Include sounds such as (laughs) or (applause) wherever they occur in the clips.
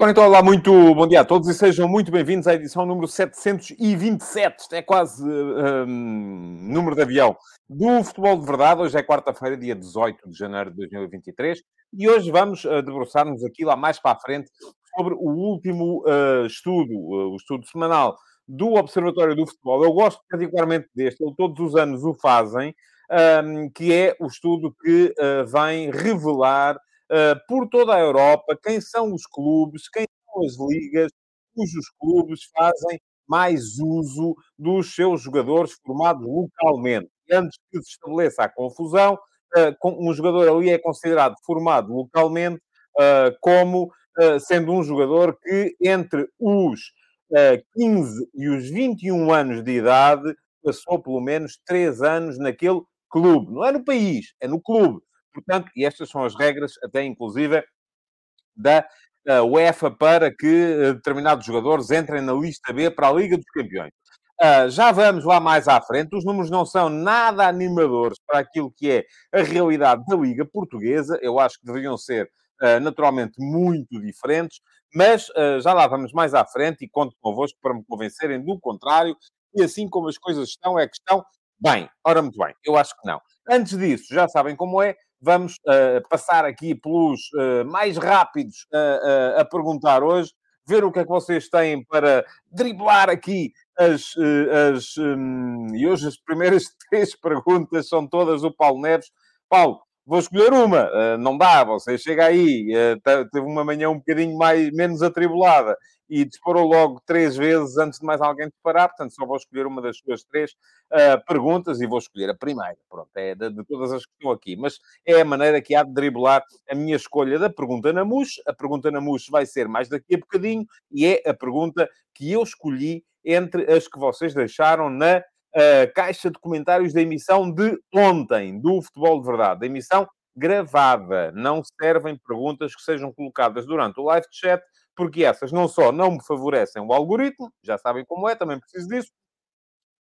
Ora, então, olá, muito bom dia a todos e sejam muito bem-vindos à edição número 727. Isto é quase um, número de avião do Futebol de Verdade. Hoje é quarta-feira, dia 18 de janeiro de 2023 e hoje vamos uh, debruçar-nos aqui lá mais para a frente sobre o último uh, estudo, uh, o estudo semanal do Observatório do Futebol. Eu gosto particularmente deste, todos os anos o fazem, um, que é o estudo que vem revelar uh, por toda a Europa, quem são os clubes, quem são as ligas, cujos clubes fazem mais uso dos seus jogadores formados localmente. Antes que se estabeleça a confusão, uh, um jogador ali é considerado formado localmente uh, como sendo um jogador que entre os 15 e os 21 anos de idade passou pelo menos 3 anos naquele clube. Não é no país, é no clube. Portanto, e estas são as regras, até inclusive, da UEFA para que eh, determinados jogadores entrem na lista B para a Liga dos Campeões. Uh, já vamos lá mais à frente. Os números não são nada animadores para aquilo que é a realidade da Liga Portuguesa. Eu acho que deveriam ser uh, naturalmente muito diferentes, mas uh, já lá vamos mais à frente e conto convosco para me convencerem do contrário. E assim como as coisas estão, é que estão bem. Ora, muito bem, eu acho que não. Antes disso, já sabem como é, Vamos uh, passar aqui pelos uh, mais rápidos a perguntar hoje, ver o que é que vocês têm para driblar aqui as. as um, e hoje as primeiras (laughs) três perguntas são todas do Paulo Neves. Paulo, vou escolher uma, uh, não dá, você chega aí, uh, teve uma manhã um bocadinho mais, menos atribulada e disparou logo três vezes antes de mais alguém disparar, portanto só vou escolher uma das suas três uh, perguntas e vou escolher a primeira, pronto, é de, de, todas as que estão aqui, mas é a maneira que há de driblar a minha escolha da pergunta na MUS, a pergunta na MUS vai ser mais daqui a bocadinho e é a pergunta que eu escolhi entre as que vocês deixaram na a caixa de comentários da emissão de ontem, do Futebol de Verdade, da emissão gravada. Não servem perguntas que sejam colocadas durante o live chat, porque essas não só não me favorecem o algoritmo, já sabem como é, também preciso disso,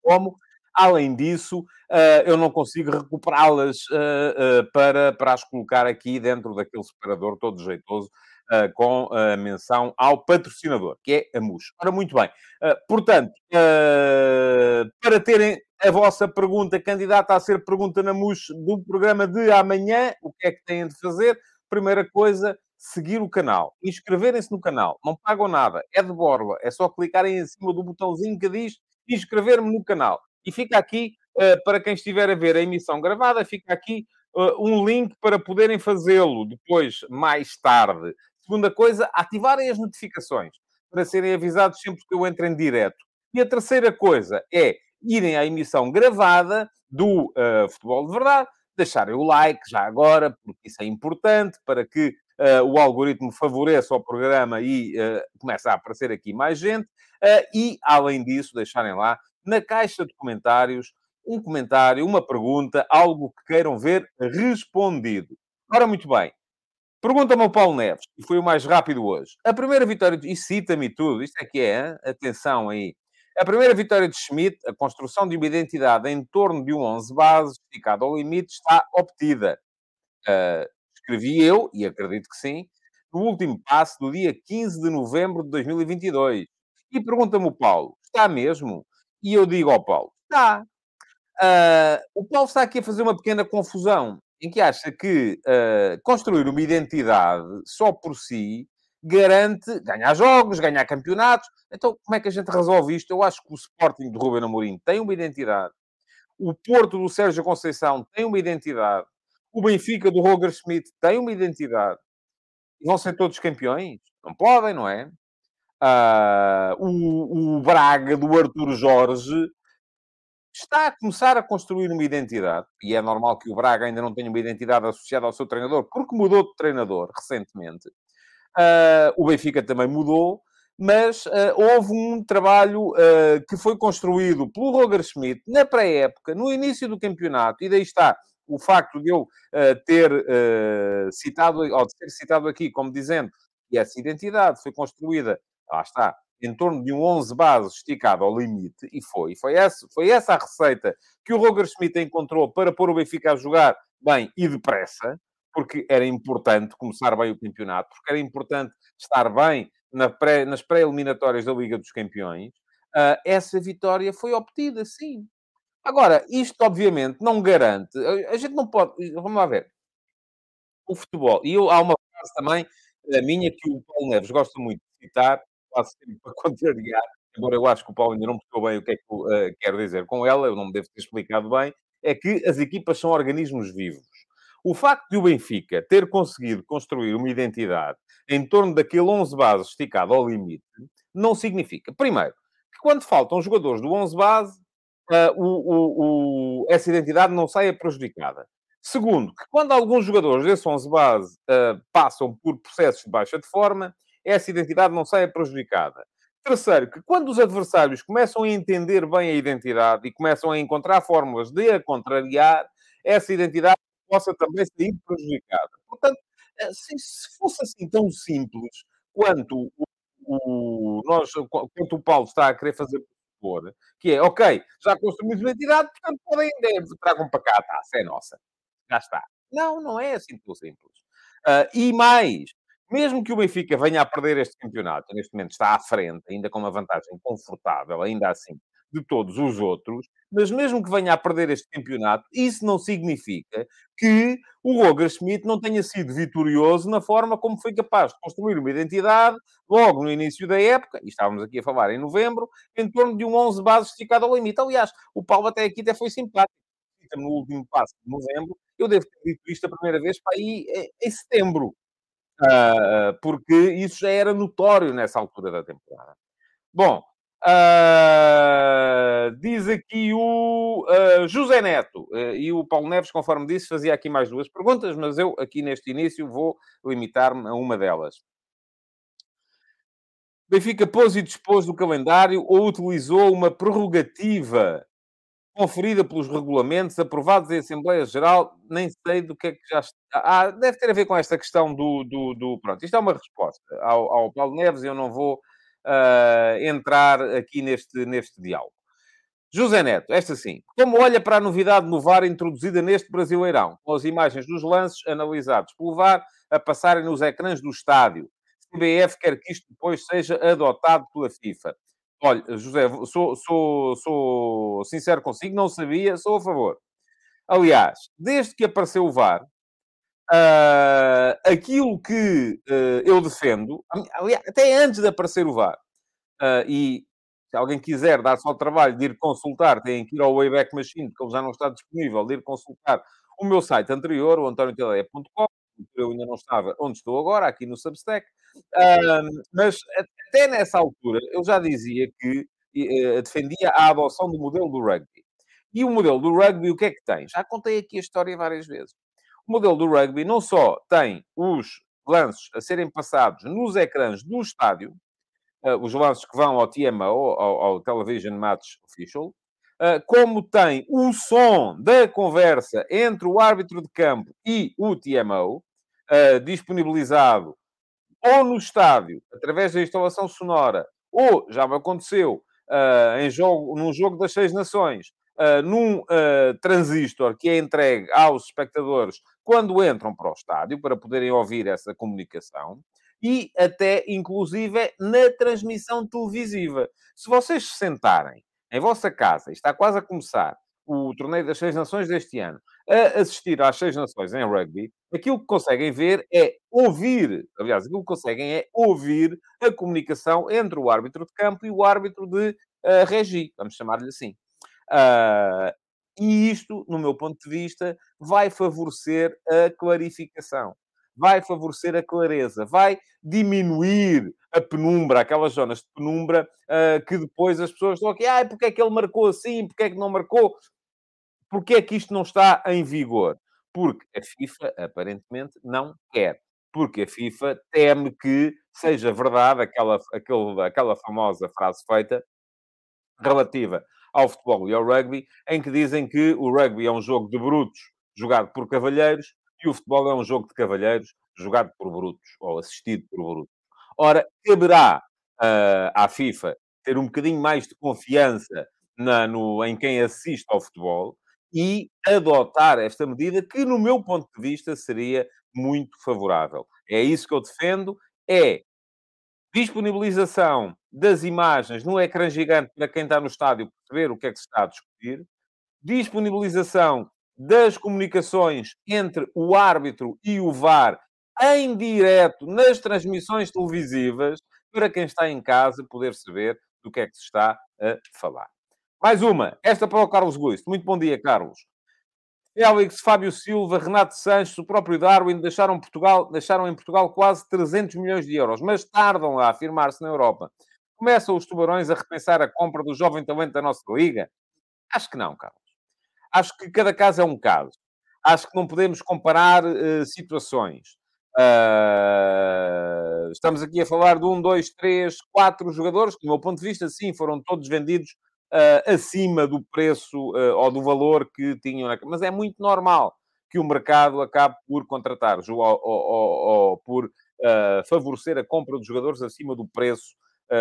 como, além disso, uh, eu não consigo recuperá-las uh, uh, para, para as colocar aqui dentro daquele separador todo jeitoso uh, com a menção ao patrocinador, que é a MUS. Ora, muito bem. Uh, portanto, uh, para terem a vossa pergunta candidata a ser pergunta na MUS do programa de amanhã, o que é que têm de fazer? Primeira coisa, seguir o canal, inscreverem-se no canal, não pagam nada, é de borla, é só clicarem em cima do botãozinho que diz inscrever-me no canal. E fica aqui, uh, para quem estiver a ver a emissão gravada, fica aqui uh, um link para poderem fazê-lo depois, mais tarde. Segunda coisa, ativarem as notificações para serem avisados sempre que eu entro em direto. E a terceira coisa é irem à emissão gravada do uh, Futebol de Verdade, deixarem o like já agora, porque isso é importante para que uh, o algoritmo favoreça o programa e uh, comece a aparecer aqui mais gente. e, além disso, deixarem lá na caixa de comentários um comentário, uma pergunta, algo que queiram ver respondido. Ora, muito bem. Pergunta-me ao Paulo Neves, e foi o mais rápido hoje. A primeira vitória, de... e cita-me tudo, isto é que é, hein? atenção aí. A primeira vitória de Schmidt, a construção de uma identidade em torno de um 11 base, esticado ao limite, está obtida. Uh, escrevi eu, e acredito que sim, no último passo do dia 15 de novembro de 2022. E pergunta-me o Paulo, está mesmo? E eu digo ao Paulo, está. Uh, o Paulo está aqui a fazer uma pequena confusão em que acha que uh, construir uma identidade só por si garante ganhar jogos, ganhar campeonatos. Então, como é que a gente resolve isto? Eu acho que o Sporting de Ruben Amorim tem uma identidade. O Porto do Sérgio Conceição tem uma identidade. O Benfica do Roger Schmidt tem uma identidade. Vão ser todos campeões? Não podem, não é? Uh, o, o Braga do Arthur Jorge está a começar a construir uma identidade, e é normal que o Braga ainda não tenha uma identidade associada ao seu treinador, porque mudou de treinador recentemente. Uh, o Benfica também mudou, mas uh, houve um trabalho uh, que foi construído pelo Roger Schmidt na pré-época, no início do campeonato, e daí está o facto de eu ter citado, ou de citado aqui, como dizendo E essa identidade foi construída, lá está, em torno de um 11 base esticado ao limite, e foi. Foi essa, foi essa a receita que o Roger Schmidt encontrou para pôr o Benfica a jogar bem e depressa, porque era importante começar bem o campeonato, porque era importante estar bem na pré, nas pré-eliminatórias da Liga dos Campeões. Uh, essa vitória foi obtida, sim. Agora, isto obviamente não garante. A, gente não pode. Vamos lá ver. O futebol. E eu, há uma frase também, a minha, que o Paulo Neves gosta muito de citar, quase sempre (laughs) para contrariar, embora eu acho que o Paulo ainda não percebeu bem o que é que eu uh, quero dizer com ela, eu não me devo ter explicado bem, é que as equipas são organismos vivos. O facto de o Benfica ter conseguido construir uma identidade em torno daquele 11 base esticado ao limite, não significa, primeiro, que quando faltam jogadores do 11 base, uh, o, o, o, essa identidade não saia prejudicada. Segundo, que quando alguns jogadores desse 11 base uh, passam por processos de baixa de forma, essa identidade não saia prejudicada. Terceiro, que quando os adversários começam a entender bem a identidade e começam a encontrar fórmulas de a contrariar, essa identidade possa também sair prejudicada. Portanto, eh, se, fosse assim tão simples quanto o, o, nós, quanto o Paulo está a querer fazer que é, ok, já construímos uma identidade, portanto podem, tragam para cá a taça, é nossa. Já está. Não, não é assim tão simples. Uh, e mais, mesmo que o Benfica venha a perder este campeonato, neste momento está à frente, ainda com uma vantagem confortável, ainda assim, de todos os outros, mas mesmo que venha a perder este campeonato, isso não significa que o Roger Schmidt não tenha sido vitorioso na forma como foi capaz de construir uma identidade logo no início da época, e estávamos aqui a falar em novembro, em torno de um 11 bases esticado ao limite. Aliás, o Paulo até aqui até foi simpático. No último passo de novembro, eu devo ter dito isto a primeira vez para aí em setembro. Uh, porque isso já era notório nessa altura da temporada. Bom, uh, diz aqui o uh, José Neto e o Paulo Neves, conforme disse, fazia aqui mais duas perguntas, mas eu aqui neste início vou limitar-me a uma delas. Benfica pôs e dispôs do calendário ou utilizou uma prerrogativa conferida pelos regulamentos aprovados em Assembleia Geral, nem sei do que é que já está. Ah, deve ter a ver com esta questão do. do, do... Pronto, isto é uma resposta ao, ao Paulo Neves, eu não vou uh, entrar aqui neste, neste diálogo. José Neto, esta sim. Como olha para a novidade no VAR introduzida neste Brasileirão, com as imagens dos lances analisados pelo VAR a passarem nos ecrãs do estádio? CBF quer que isto depois seja adotado pela FIFA. Olha, José, sou, sou, sou sincero consigo, não sabia, sou a favor. Aliás, desde que apareceu o VAR, uh, aquilo que uh, eu defendo, até antes de aparecer o VAR, uh, e se alguém quiser dar só o trabalho de ir consultar, tem que ir ao Wayback Machine, porque ele já não está disponível, de ir consultar o meu site anterior, o antoniotelea.com, eu ainda não estava onde estou agora, aqui no Substack, mas até nessa altura eu já dizia que uh, defendia a adoção do modelo do rugby. E o modelo do rugby, o que é que tem? Já contei aqui a história várias vezes. O modelo do rugby não só tem os lances a serem passados nos ecrãs do estádio, uh, os lances que vão ao TMO, ao, ao Television Match Official, uh, como tem o som da conversa entre o árbitro de campo e o TMO, uh, disponibilizado ou no estádio, através da instalação sonora, ou, já me aconteceu, em jogo, num jogo das Seis Nações, uh, num uh, transistor que é entregue aos espectadores quando entram para o estádio, para poderem ouvir essa comunicação, e até, inclusive, na transmissão televisiva. Se vocês se sentarem em vossa casa, e está quase a começar, o Torneio das Seis Nações deste ano, a assistir às Seis Nações em rugby, aquilo que conseguem ver é ouvir, aliás, aquilo que conseguem é ouvir a comunicação entre o árbitro de campo e o árbitro de uh, regi, vamos chamar-lhe assim. Uh, e isto, no meu ponto de vista, vai favorecer a clarificação, vai favorecer a clareza, vai diminuir a penumbra, aquelas zonas de penumbra uh, que depois as pessoas estão aqui, ah, porque é que ele marcou assim, porque é que não marcou? Porquê é que isto não está em vigor? Porque a FIFA, aparentemente, não quer. Porque a FIFA teme que seja verdade aquela, aquela, aquela famosa frase feita relativa ao futebol e ao rugby, em que dizem que o rugby é um jogo de brutos jogado por cavalheiros e o futebol é um jogo de cavalheiros jogado por brutos, ou assistido por brutos. Ora, caberá uh, à FIFA ter um bocadinho mais de confiança na, no, em quem assiste ao futebol e adotar esta medida que, no meu ponto de vista, seria muito favorável. É isso que eu defendo, é disponibilização das imagens no ecrã gigante para quem está no estádio perceber o que é que se está a discutir, disponibilização das comunicações entre o árbitro e o VAR em direto nas transmissões televisivas para quem está em casa poder saber do que é que se está a falar. Mais uma, esta para o Carlos Guisto. Muito bom dia, Carlos. Félix, Fábio Silva, Renato Sanches, o próprio Darwin deixaram, Portugal, deixaram em Portugal quase 300 milhões de euros, mas tardam a afirmar-se na Europa. Começam os tubarões a repensar a compra do jovem talento da nossa liga? Acho que não, Carlos. Acho que cada caso é um caso. Acho que não podemos comparar uh, situações. Uh, estamos aqui a falar de um, dois, três, quatro jogadores que, do meu ponto de vista, sim, foram todos vendidos uh, acima do preço uh, ou do valor que tinham. Mas é muito normal que o mercado acabe por contratar ou, ou, ou, ou por uh, favorecer a compra dos jogadores acima do preço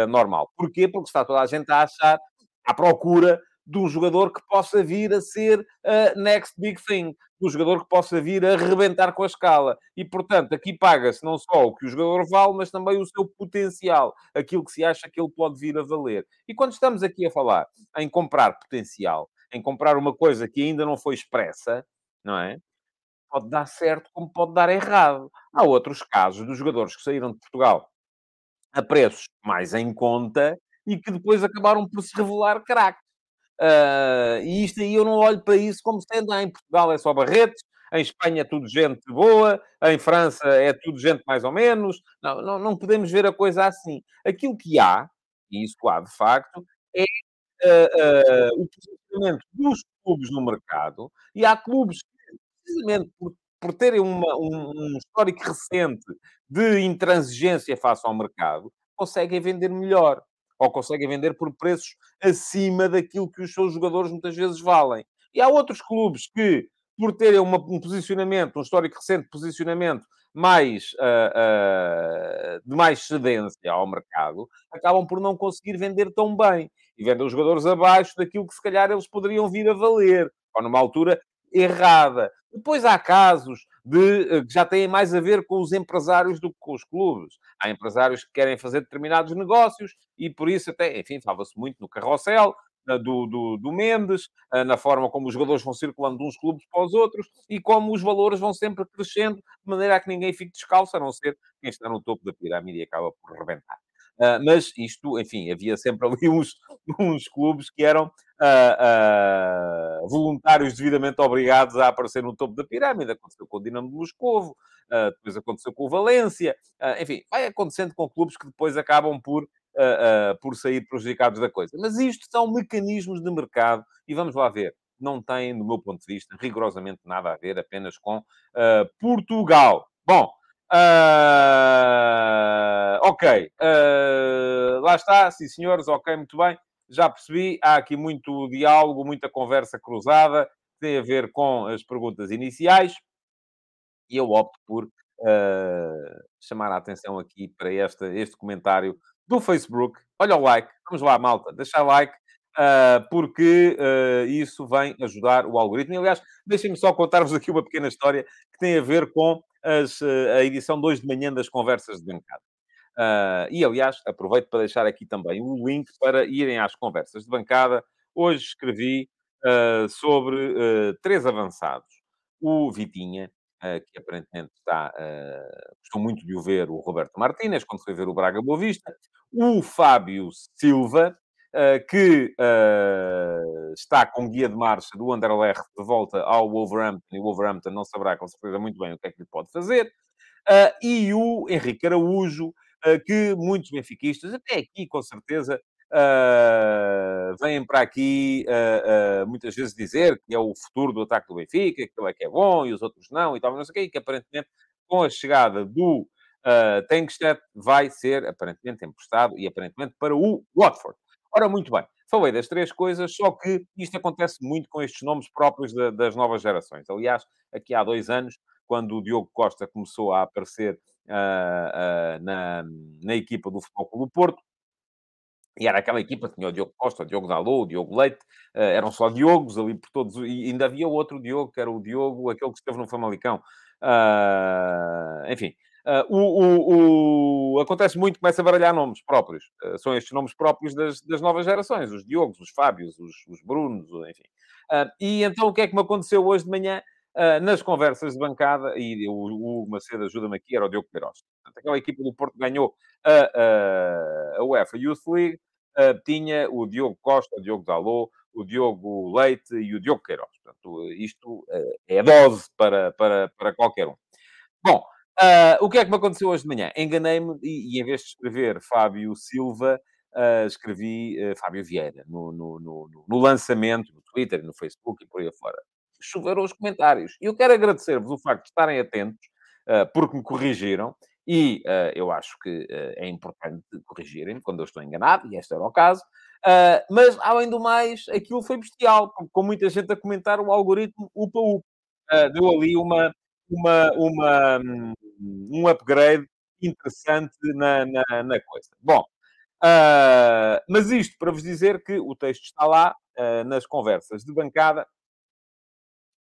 normal. Porquê? Porque está toda a gente a achar, à procura de um jogador que possa vir a ser a next big thing, de um jogador que possa vir a rebentar com a escala. E, portanto, aqui paga-se não só o que o jogador vale, mas também o seu potencial, aquilo que se acha que ele pode vir a valer. E quando estamos aqui a falar em comprar potencial, em comprar uma coisa que ainda não foi expressa, não é? Pode dar certo como pode dar errado. Há outros casos dos jogadores que saíram de Portugal a preços mais em conta e que depois acabaram por se revelar craques. Uh, e isto aí eu não olho para isso como sendo, ah, em Portugal é só Barretes, em Espanha é tudo gente boa, em França é tudo gente mais ou menos. Não, não, não podemos ver a coisa assim. Aquilo que há, e isso há de facto, é uh, uh, o posicionamento dos clubes no mercado, e há clubes que, precisamente por, por terem uma, um, um histórico recente de intransigência face ao mercado, conseguem vender melhor ou conseguem vender por preços acima daquilo que os seus jogadores muitas vezes valem. E há outros clubes que, por terem uma, um posicionamento, um histórico recente posicionamento mais, uh, uh, de mais cedência ao mercado, acabam por não conseguir vender tão bem. E vendem os jogadores abaixo daquilo que se calhar eles poderiam vir a valer, ou numa altura errada. Depois há casos de, eh, que já têm mais a ver com os empresários do que com os clubes. Há empresários que querem fazer determinados negócios e por isso até, enfim, fala-se muito no carrossel, do, do, do, Mendes, eh, na forma como os jogadores vão circulando de uns clubes para os outros e como os valores vão sempre crescendo, de maneira a que ninguém fique descalço, a não ser quem está no topo da pirâmide e acaba por rebentar. Uh, mas isto, enfim, havia sempre ali (laughs) uns, uns clubes que eram uh, uh, voluntários devidamente obrigados a aparecer no topo da pirâmide. Aconteceu com o Dinamo de Moscovo, depois aconteceu com o Valência, enfim, vai acontecendo com clubes que depois acabam por, por sair prejudicados da coisa. Mas isto são mecanismos de mercado e vamos lá ver. Não tem, do meu ponto de vista, rigorosamente nada a ver apenas com Portugal. Bom, Uh, ok, uh, lá está, sim senhores, ok, muito bem, já percebi, há aqui muito diálogo, muita conversa cruzada, tem a ver com as perguntas iniciais, e eu opto por uh, chamar a atenção aqui para esta, este comentário do Facebook. Olha o like, vamos lá, malta, deixar like, uh, porque uh, isso vem ajudar o algoritmo. E, aliás, deixem-me só contar-vos aqui uma pequena história que tem a ver com as, a edição 2 de manhã das conversas de bancada. Uh, e, aliás, aproveito para deixar aqui também o link para irem às conversas de bancada. Hoje escrevi uh, sobre uh, três avançados. O Vitinha, que aparentemente está... gostou muito de o ver o Roberto Martínez, quando foi ver o Braga Boa Vista. O Fábio Silva, que está com guia de marcha do Anderlecht de volta ao Wolverhampton, e o Wolverhampton não saberá com certeza muito bem o que é que lhe pode fazer. e o Henrique Araújo, uh, que muitos benfiquistas, até aqui com certeza, uh, vêm para aqui uh, muitas vezes dizer que é o futuro do ataque do Benfica, que ele é que é bom e os outros não, e tal, não sei o quê, e que aparentemente com a chegada do uh, vai ser aparentemente emprestado e aparentemente para o Watford. Ora, muito bem. Falei das três coisas, só que isto acontece muito com estes nomes próprios das novas gerações. Aliás, aqui há dois anos, quando o Diogo Costa começou a aparecer uh, uh, na, na equipa do Futebol Clube do Porto. E era aquela equipa, tinha o Diogo Costa, o Diogo Dalot, o Diogo Leite, uh, eram só Diogos ali por todos, e ainda havia outro Diogo, que era o Diogo, aquele que esteve no Famalicão. Uh, enfim, o, o, o, acontece muito, começa a baralhar nomes próprios. são estes nomes próprios das, das novas gerações, os Diogos, os Fábios, os, os Brunos, enfim. e então o que é que me aconteceu hoje de manhã? nas conversas de bancada, e o, o Macedo ajuda-me aqui, era o Diogo Queiroz. Aquela equipa do Porto ganhou a, a, a UEFA Youth League, uh, tinha o Diogo Costa, o Diogo Dalot, o Diogo Leite e o Diogo Queiroz. Portanto, isto uh, é dose para, para, para qualquer um. Bom, uh, o que é que me aconteceu hoje de manhã? Enganei-me e, e, em vez de escrever Fábio Silva, escrevi Fábio Vieira no, no, no, no lançamento, no Twitter, no Facebook e por aí afora. Choveram os comentários. E eu quero agradecer-vos o facto de estarem atentos, porque me corrigiram. E uh, eu acho que uh, é importante corrigirem quando eu estou enganado, e este era o caso. Uh, mas, além do mais, aquilo foi bestial, com muita gente a comentar o algoritmo upa-upa. deu ali uma, uma, uma, um upgrade interessante na, na, na coisa. Bom, mas isto para vos dizer que o texto está lá, nas conversas de bancada,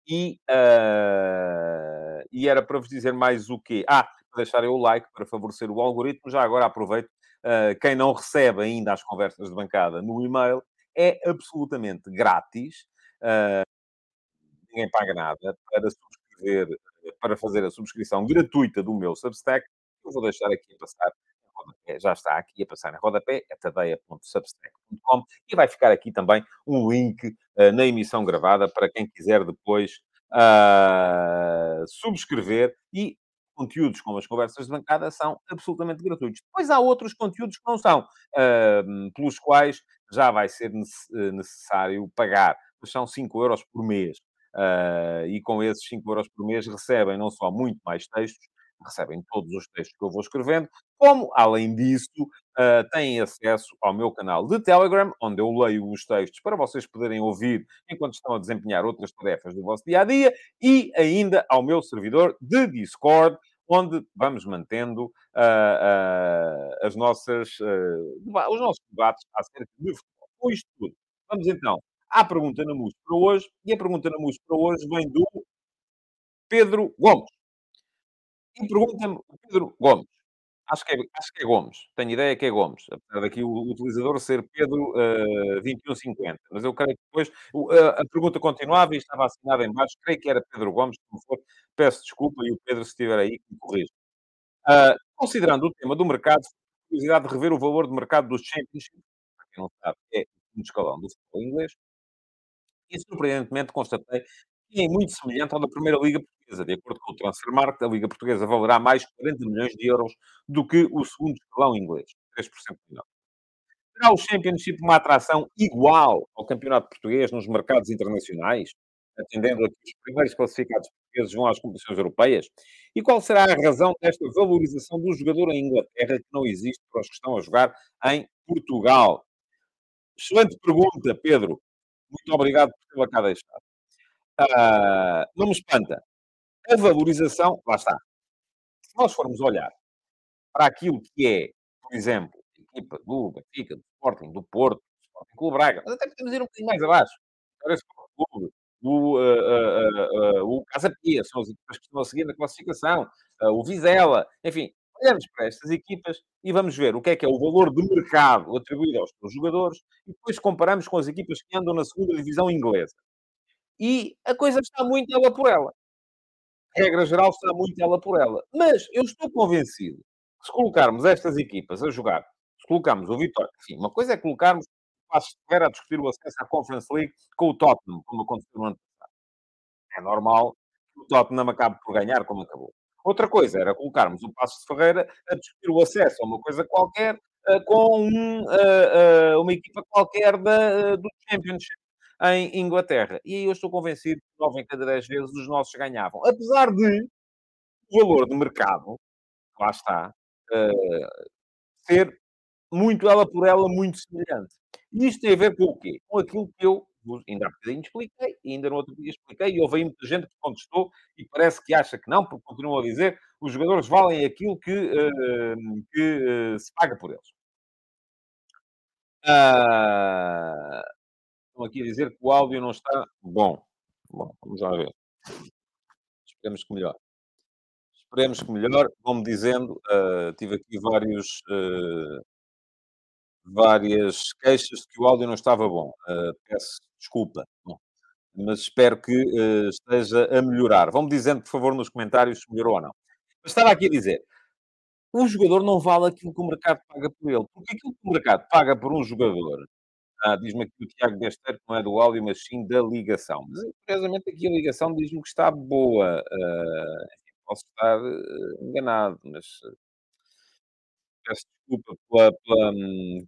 e, e era para vos dizer mais o quê? Ah, deixarem o like para favorecer o algoritmo. Já agora aproveito, uh, quem não recebe ainda as conversas de bancada no e-mail, é absolutamente grátis. Uh, ninguém paga nada para subscrever, para fazer a subscrição gratuita do meu Substack. Eu vou deixar aqui a passar já está aqui a passar em rodapé, é tadeia.substack.com e vai ficar aqui também um link uh, na emissão gravada para quem quiser depois uh, subscrever e conteúdos como as conversas de bancada são absolutamente gratuitos. Depois há outros conteúdos que não são, uh, pelos quais já vai ser eh, necessário pagar. Mas são 5 euros por mês. Uh, e com esses 5 euros por mês recebem não só muito mais textos, recebem todos os textos que eu vou escrevendo, como, além disso, uh, têm acesso ao meu canal de Telegram, onde eu leio os textos para vocês poderem ouvir enquanto estão a desempenhar outras tarefas do vosso dia a dia, e ainda ao meu servidor de Discord, onde vamos mantendo uh, uh, as nossas, os nossos debates acerca de futebol. Com isto tudo, vamos então à pergunta na MUS para hoje, e a pergunta na MUS para hoje vem do Pedro Gomes. E pergunta-me, Pedro Gomes, acho que, é, acho que é Gomes, tenho ideia que é Gomes, apesar daqui o, utilizador ser Pedro uh, 2150, mas eu creio que depois uh, a pergunta continuava e estava assinada em baixo, creio que era Pedro Gomes, não for, peço desculpa e o Pedro, se estiver aí, que me corrija. Uh, considerando o tema do mercado, curiosidade de rever o valor de mercado dos Championship, para quem não sabe, é um escalão do futebol inglês, e surpreendentemente constatei que é muito semelhante ao da Primeira Liga Portuguesa. De acordo com o Transfermarkt, a Liga Portuguesa valerá mais 40 milhões de euros do que o segundo escalão inglês, 3% menor. Será o Championship uma atração igual ao Campeonato Português nos mercados internacionais, atendendo a que os primeiros classificados portugueses vão às competições europeias? E qual será a razão desta valorização do jogador em Inglaterra que não existe para os que estão a jogar em Portugal? Excelente pergunta, Pedro. Muito obrigado por tê-la cá deixado. Uh, não me espanta. A valorização, lá está. Se nós formos olhar para aquilo que é, por exemplo, a equipa do Benfica, do Sporting, do Porto, do Sporting Clube Braga, mas até podemos ir um bocadinho mais abaixo. O Sport Clube, o, uh, uh, uh, o Casa Pia, são as equipas que estão a seguir na classificação, o Vizela, enfim, olhamos para estas equipas e vamos ver o que é que é o valor de mercado atribuído aos seus jogadores e depois comparamos com as equipas que andam na segunda divisão inglesa. E a coisa está muito ela por ela. A regra geral está muito ela por ela. Mas eu estou convencido que se colocarmos estas equipas a jogar, se colocarmos o Vitória, enfim, uma coisa é colocarmos o de a discutir o acesso à Conference League com o Tottenham, como aconteceu no ano passado. É normal que o Tottenham acabe por ganhar como acabou. Outra coisa era colocarmos o Passo de Ferreira a discutir o acesso a uma coisa qualquer uh, com um, uh, uma equipa qualquer da, do Championship em Inglaterra. E aí eu estou convencido que 9 em cada 10 vezes os nossos ganhavam. Apesar de o valor de mercado, lá está, ser muito ela por ela, muito semelhante. E isto tem a ver com o quê? Com aquilo que eu ainda há bocadinho expliquei, e ainda no outro dia expliquei, e houve aí muita gente que contestou e parece que acha que não, porque continuam a dizer os jogadores valem aquilo que, uh, que uh, se paga por eles. Uh, estão aqui a dizer que o áudio não está bom. Bom, vamos lá ver. Esperemos que melhor. Esperemos que melhor. Vão-me dizendo, uh, tive aqui vários, uh, várias queixas de que o áudio não estava bom. Uh, peço desculpa, mas espero que esteja a melhorar. Vão-me dizendo, por favor, nos comentários se melhorou ou não. Mas estava aqui a dizer, o jogador não vale aquilo que o mercado paga por ele. Porque aquilo que o mercado paga por um jogador ah, diz-me aqui o Tiago Besteiro que não é do áudio, mas sim da ligação. Mas, curiosamente, aqui a ligação diz-me que está boa. Uh, posso estar uh, enganado, mas peço desculpa pela, pela,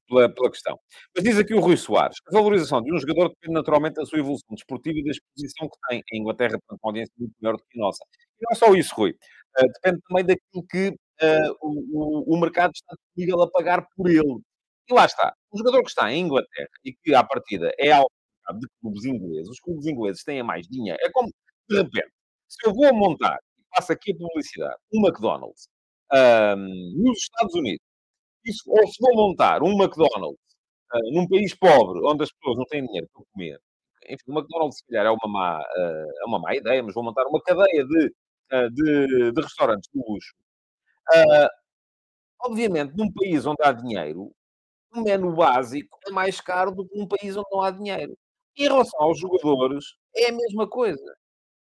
pela, pela, questão. Mas diz aqui o Rui Soares, a valorização de um jogador depende naturalmente da sua evolução desportiva e da exposição que tem. Em Inglaterra tem uma audiência muito maior do que a nossa. E não é só isso, Rui. Uh, depende também daquilo que uh, o, o, mercado está disponível a pagar por ele. E lá está. Um jogador que está em Inglaterra e que, à partida, é alvo de clubes ingleses, os clubes ingleses têm mais dinheiro. É como, de repente, se eu vou montar, e passo aqui a publicidade, um McDonald's um, nos Estados Unidos, isso, ou se vou montar um McDonald's uh, num país pobre, onde as pessoas não têm dinheiro para comer, enfim, o McDonald's, se calhar, é uma má, uh, é uma má ideia, mas vou montar uma cadeia de, uh, de, de, restaurantes de luxo. obviamente, num país onde há dinheiro, um menu básico é mais caro do que um país onde não há dinheiro. Em relação aos jogadores, é a mesma coisa.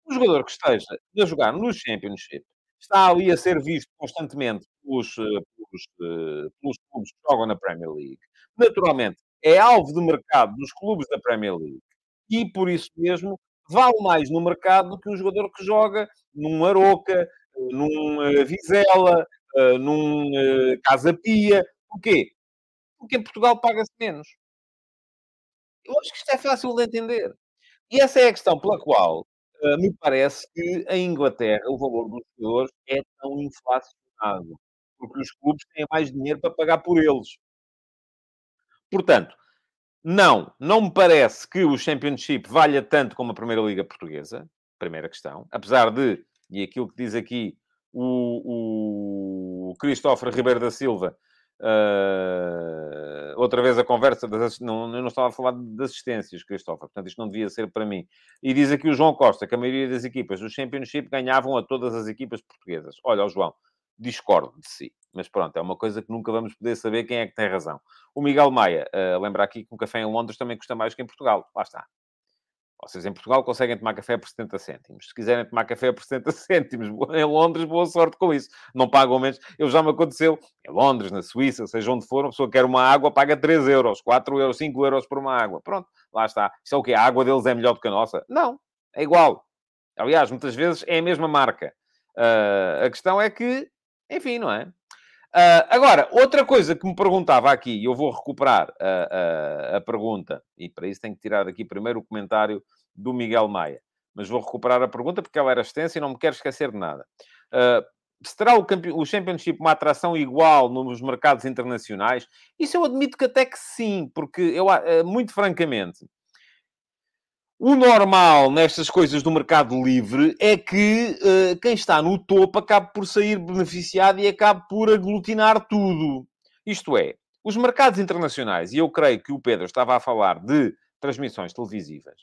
O jogador que esteja a jogar no Championship está ali a ser visto constantemente pelos, eh, pelos, eh, pelos clubes que jogam na Premier League. Naturalmente, é alvo de mercado dos clubes da Premier League. E, por isso mesmo, vale mais no mercado do que um jogador que joga num Aroca, eh, num Vizela, num Casa Pia. Porquê? porque em Portugal paga-se menos. Eu acho que isto é fácil de entender. E essa é a questão pela qual uh, me parece que em Inglaterra o valor dos jogadores é tão inflacionado. Porque os clubes têm mais dinheiro para pagar por eles. Portanto, não, não me parece que o Championship valha tanto como a Primeira Liga Portuguesa. Primeira questão. Apesar de, e aquilo que diz aqui o, o Christopher Ribeiro da Silva, Uh, outra vez a conversa, das, não, eu não estava a falar de assistências, Cristóvão, portanto isto não devia ser para mim. E diz aqui o João Costa que a maioria das equipas do Championship ganhavam a todas as equipas portuguesas. Olha, o João, discordo de si, mas pronto, é uma coisa que nunca vamos poder saber quem é que tem razão. O Miguel Maia, uh, lembra aqui que um café em Londres também custa mais que em Portugal. Lá está. Vocês em Portugal conseguem tomar café por 70 cêntimos. Se quiserem tomar café por 70 (laughs) cêntimos, em Londres, boa sorte com isso. Não pagam menos. Eu já me aconteceu em Londres, na Suíça, seja onde for, uma pessoa quer uma água, paga 3 euros, 4 euros, 5 euros por uma água. Pronto, lá está. Isto é o quê? A água deles é melhor do que a nossa? Não, é igual. Aliás, muitas vezes é a mesma marca. Uh, a questão é que, enfim, não é? Uh, agora, outra coisa que me perguntava aqui, e eu vou recuperar a, a, a, pergunta, e para isso tenho que tirar aqui primeiro o comentário do Miguel Maia, mas vou recuperar a pergunta porque ela era extensa e não me quero esquecer de nada. Uh, será o, o Championship uma atração igual nos mercados internacionais? Isso eu admito que até que sim, porque eu, muito francamente, o normal nestas coisas do mercado livre é que uh, quem está no topo acabe por sair beneficiado e acabe por aglutinar tudo. Isto é, os mercados internacionais, e eu creio que o Pedro estava a falar de transmissões televisivas,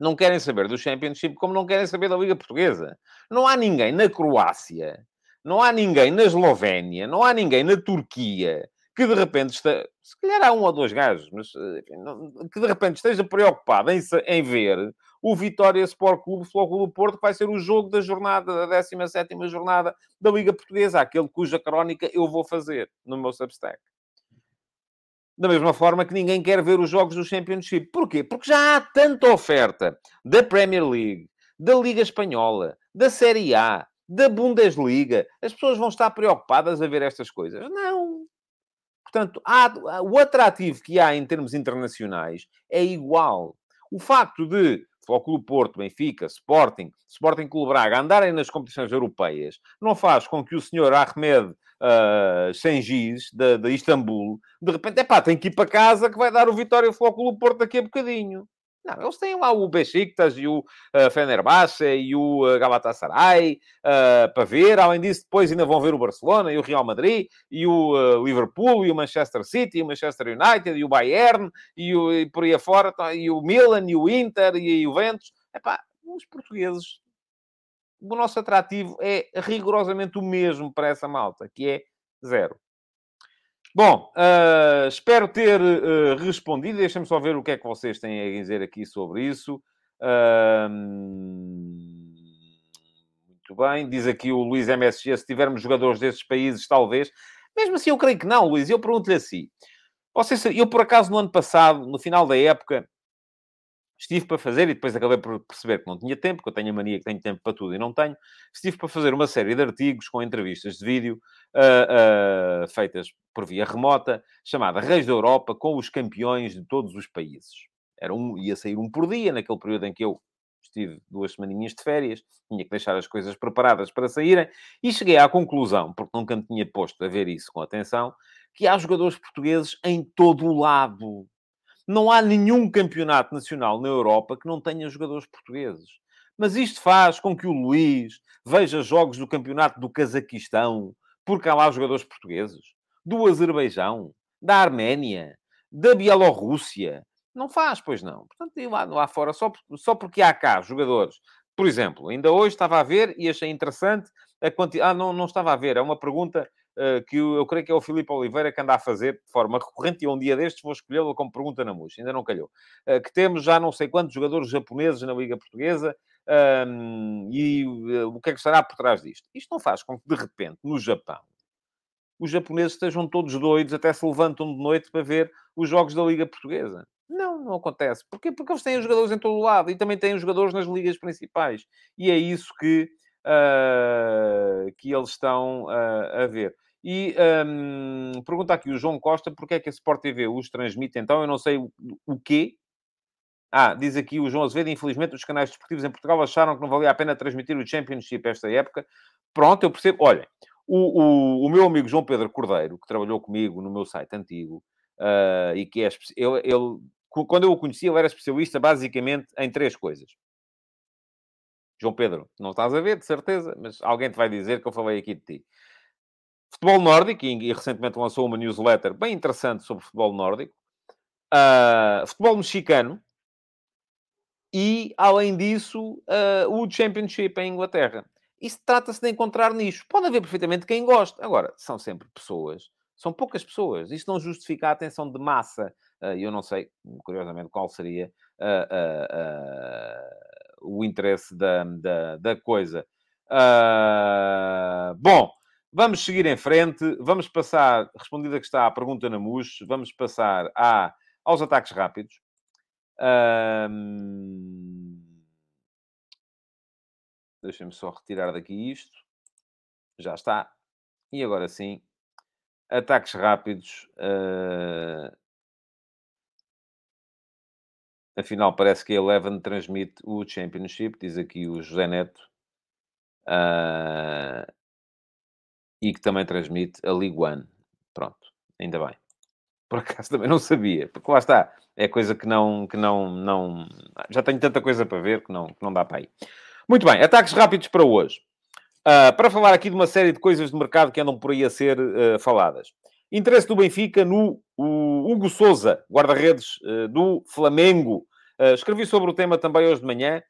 não querem saber do Championship como não querem saber da Liga Portuguesa. Não há ninguém na Croácia, não há ninguém na Eslovénia, não há ninguém na Turquia que de repente está, se calhar há um ou dois gajos, mas enfim, que de repente esteja preocupado em, em ver o Vitória Sport Clube, Futebol Clube do Porto, que vai ser o jogo da jornada, da 17 jornada da Liga Portuguesa, aquele cuja crónica eu vou fazer no meu Substack. Da mesma forma que ninguém quer ver os jogos do Championship. Porquê? Porque já há tanta oferta da Premier League, da Liga Espanhola, da Série A, da Bundesliga. As pessoas vão estar preocupadas a ver estas coisas? Não. Portanto, há, o atrativo que há em termos internacionais é igual. O facto de Flóculo Porto, Benfica, Sporting, Sporting Clube Braga andarem nas competições europeias, não faz com que o senhor Ahmed uh, Sengiz, de, de Istambul, de repente, é pá, tem que ir para casa que vai dar o Vitória Flóculo Porto daqui a bocadinho. Não, eles têm lá o Besiktas e o uh, Fenerbahçe e o uh, Galatasaray uh, para ver. Além disso, depois ainda vão ver o Barcelona e o Real Madrid e o uh, Liverpool e o Manchester City e o Manchester United e o Bayern e, o, e por aí afora tá, e o Milan e o Inter e o Juventus. Epá, os portugueses... O nosso atrativo é rigorosamente o mesmo para essa malta, que é zero. Bom, uh, espero ter uh, respondido. Deixem-me só ver o que é que vocês têm a dizer aqui sobre isso. Uh, muito bem. Diz aqui o Luís MSG, se tivermos jogadores desses países, talvez. Mesmo assim, eu creio que não, Luís. Eu pergunto-lhe assim. Vocês, eu, por acaso, no ano passado, no final da época, estive para fazer, e depois acabei por perceber que não tinha tempo, que eu tenho a mania que tenho tempo para tudo e não tenho, estive para fazer uma série de artigos com entrevistas de vídeo uh, uh, feitas por via remota, chamada Reis da Europa, com os campeões de todos os países. Era um, ia sair um por dia, naquele período em que eu estive duas semaninhas de férias, tinha que deixar as coisas preparadas para saírem, e cheguei à conclusão, porque nunca me tinha posto a ver isso com atenção, que há jogadores portugueses em todo o lado não há nenhum campeonato nacional na Europa que não tenha jogadores portugueses. Mas isto faz com que o Luís veja jogos do campeonato do Cazaquistão, porque há lá jogadores portugueses, do Azerbaijão, da Arménia, da Bielorrússia. Não faz, pois não. Portanto, lá, lá fora, só, só porque há cá jogadores. Por exemplo, ainda hoje estava a ver e achei interessante a quantidade. Ah, não, não estava a ver. É uma pergunta que eu, creio que é o Filipe Oliveira que anda a fazer de forma recorrente, e um dia destes vou escolhê-lo como pergunta na MUS, ainda não calhou. Uh, que temos já não sei quantos jogadores japoneses na Liga Portuguesa, um, e uh, o que é que estará por trás disto? Isto não faz com que, de repente, no Japão, os japoneses estejam todos doidos, até se levantam de noite para ver os jogos da Liga Portuguesa. Não, não acontece. Porquê? Porque eles têm jogadores em todo o lado e também têm jogadores nas ligas principais. E é isso que, uh, que eles estão uh, a ver. E um, pergunta aqui o João Costa, porque é que a Sport TV os transmite então? Eu não sei o, quê. Ah, diz aqui o João Azevedo, infelizmente os canais desportivos em Portugal acharam que não valia a pena transmitir o Championship esta época. Pronto, eu percebo. Olhem, o, o, o meu amigo João Pedro Cordeiro, que trabalhou comigo no meu site antigo, uh, e que é... Ele, ele, quando eu o conheci, ele era especialista basicamente em três coisas. João Pedro, não estás a ver, de certeza, mas alguém te vai dizer que eu falei aqui de ti. Futebol nórdico, e, recentemente lançou uma newsletter bem interessante sobre futebol nórdico. Uh, futebol mexicano. E, além disso, uh, o Championship em Inglaterra. Isso trata-se de encontrar nicho. Pode haver perfeitamente quem goste. Agora, são sempre pessoas. São poucas pessoas. Isto não justifica a atenção de massa. Uh, eu não sei, curiosamente, qual seria o interesse da, da, da coisa. bom, Vamos seguir em frente, vamos passar, respondida que está a pergunta na MUS, vamos passar aos ataques rápidos. Um... Deixem-me só retirar daqui isto. Já está. E agora sim, ataques rápidos. Uh... Afinal, parece que a Eleven transmite o Championship, diz aqui o José Neto. Uh e que também transmite a League One. Pronto, ainda bem. (laughs) Por acaso também não sabia, porque lá está, é coisa que não, que não, não... Já tenho tanta coisa para ver que não, que não dá para ir. Muito bem, ataques rápidos para hoje. Uh, para falar aqui de uma série de coisas de mercado que andam por aí a ser uh, faladas. Interesse do Benfica no Hugo Souza, guarda-redes uh, do Flamengo. escrevi sobre o tema também hoje de manhã.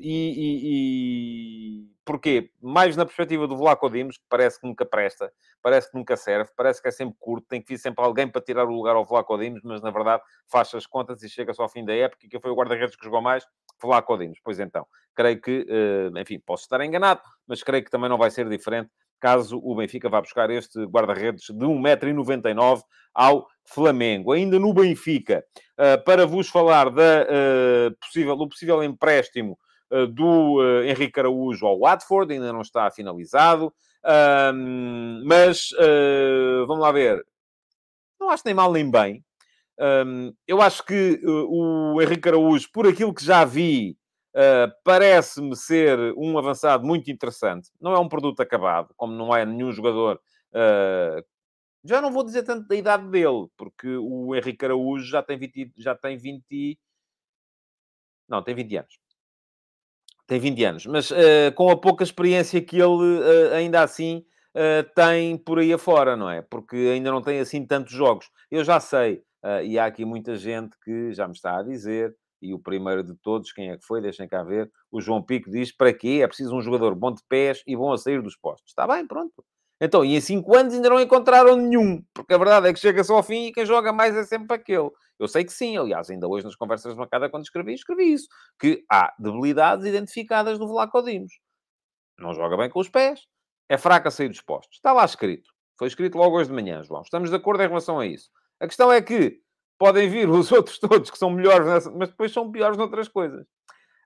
e, e, e Porquê? Mais na perspectiva do Vlaco Dimos, que parece que nunca presta, parece que nunca serve, parece que é sempre curto, tem que vir sempre alguém para tirar o lugar ao Vlaco Dimos, mas na verdade faz as contas e chega só ao fim da época, que foi o guarda-redes que jogou mais, Vlaco Dimos. Pois então, creio que, eh, enfim, posso estar enganado, mas creio que também não vai ser diferente caso o Benfica vá buscar este guarda-redes de 1,99m ao Flamengo. Ainda no Benfica, eh, para vos falar da, eh, possível, do possível empréstimo do uh, Henrique Araújo ao Watford, ainda não está finalizado. Um, mas uh, vamos lá ver. Não acho nem mal nem bem. Um, eu acho que uh, o Henrique Araújo, por aquilo que já vi, uh, parece-me ser um avançado muito interessante. Não é um produto acabado, como não é nenhum jogador. Já não vou dizer tanto da idade dele, porque o Henrique Araújo já tem 20, já tem 20 não, tem 20 anos. Tem 20 anos, mas uh, com a pouca experiência que ele uh, ainda assim uh, tem por aí afora, não é? Porque ainda não tem assim tantos jogos. Eu já sei, e há aqui muita gente que já me está a dizer, e o primeiro de todos, quem é que foi? Deixem cá ver. O João Pico diz: para quê? É preciso um jogador bom de pés e bom a sair dos postos. Está bem, pronto. Então, e em 5 anos ainda não encontraram nenhum, porque a verdade é que chega-se ao fim e quem joga mais é sempre aquele. Eu sei que sim, aliás, ainda hoje nas conversas de bancada, quando escrevi, escrevi isso, que há debilidades identificadas no Vlaco Dimos. Não joga bem com os pés, é fraco a sair dos postos. Está lá escrito. Foi escrito logo hoje de manhã, João. Estamos de acordo em relação a isso. A questão é que podem vir os (laughs) outros todos que são melhores, nessa, mas depois são piores noutras coisas.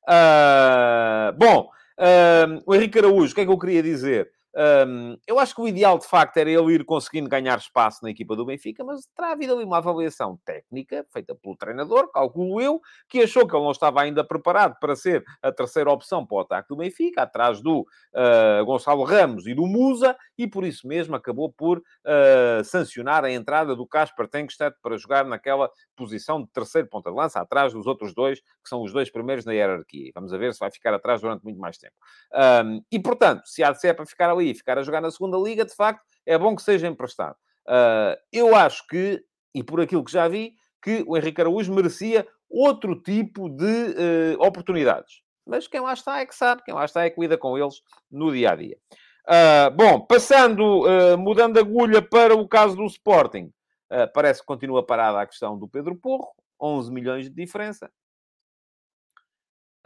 Uh, bom, uh, o Henrique Araújo, o que é que eu queria dizer? Um, eu acho que o ideal, de facto, era ele ir conseguindo ganhar espaço na equipa do Benfica, mas terá havido ali uma avaliação técnica feita pelo treinador, calculo eu, que achou que ele não estava ainda preparado para ser a terceira opção para o ataque do Benfica, atrás do uh, Gonçalo Ramos e do Musa, e por isso mesmo acabou por uh, sancionar a entrada do Casper Tenkstedt para jogar naquela posição de terceiro ponta de lança, atrás dos outros dois, que são os dois primeiros na hierarquia. Vamos ver se vai ficar atrás durante muito mais tempo. Um, e, portanto, se há de ser para ficar ali ali e ficar a jogar na segunda liga, de facto, é bom que seja emprestado. Uh, eu acho que, e por aquilo que já vi, que o Henrique Araújo merecia outro tipo de uh, oportunidades. Mas quem lá está é que sabe, quem lá está é que lida com eles no dia a dia. Uh, bom, passando, uh, mudando agulha para o caso do Sporting, uh, parece que continua parada a questão do Pedro Porro, 11 milhões de diferença.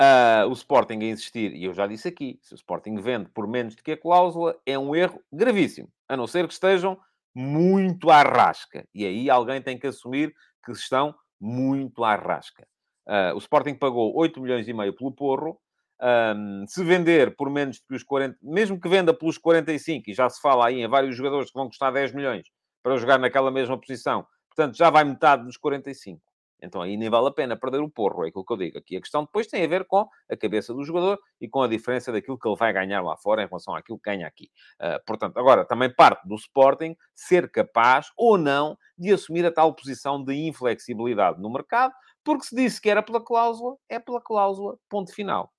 Uh, o Sporting a insistir, e eu já disse aqui, se o Sporting vende por menos do que a cláusula, é um erro gravíssimo, a não ser que estejam muito à rasca. E aí alguém tem que assumir que estão muito à rasca. Uh, o Sporting pagou 8 milhões e meio pelo Porro. Um, se vender por menos que os 40, mesmo que venda pelos 45, e já se fala aí em vários jogadores que vão custar 10 milhões para jogar naquela mesma posição, portanto já vai metade dos 45. Então aí nem vale a pena perder o porro, é aquilo que eu digo. Aqui a questão depois tem a ver com a cabeça do jogador e com a diferença daquilo que ele vai ganhar lá fora em relação àquilo que ganha aqui. Uh, portanto, agora também parte do Sporting ser capaz ou não de assumir a tal posição de inflexibilidade no mercado, porque se disse que era pela cláusula, é pela cláusula, ponto final.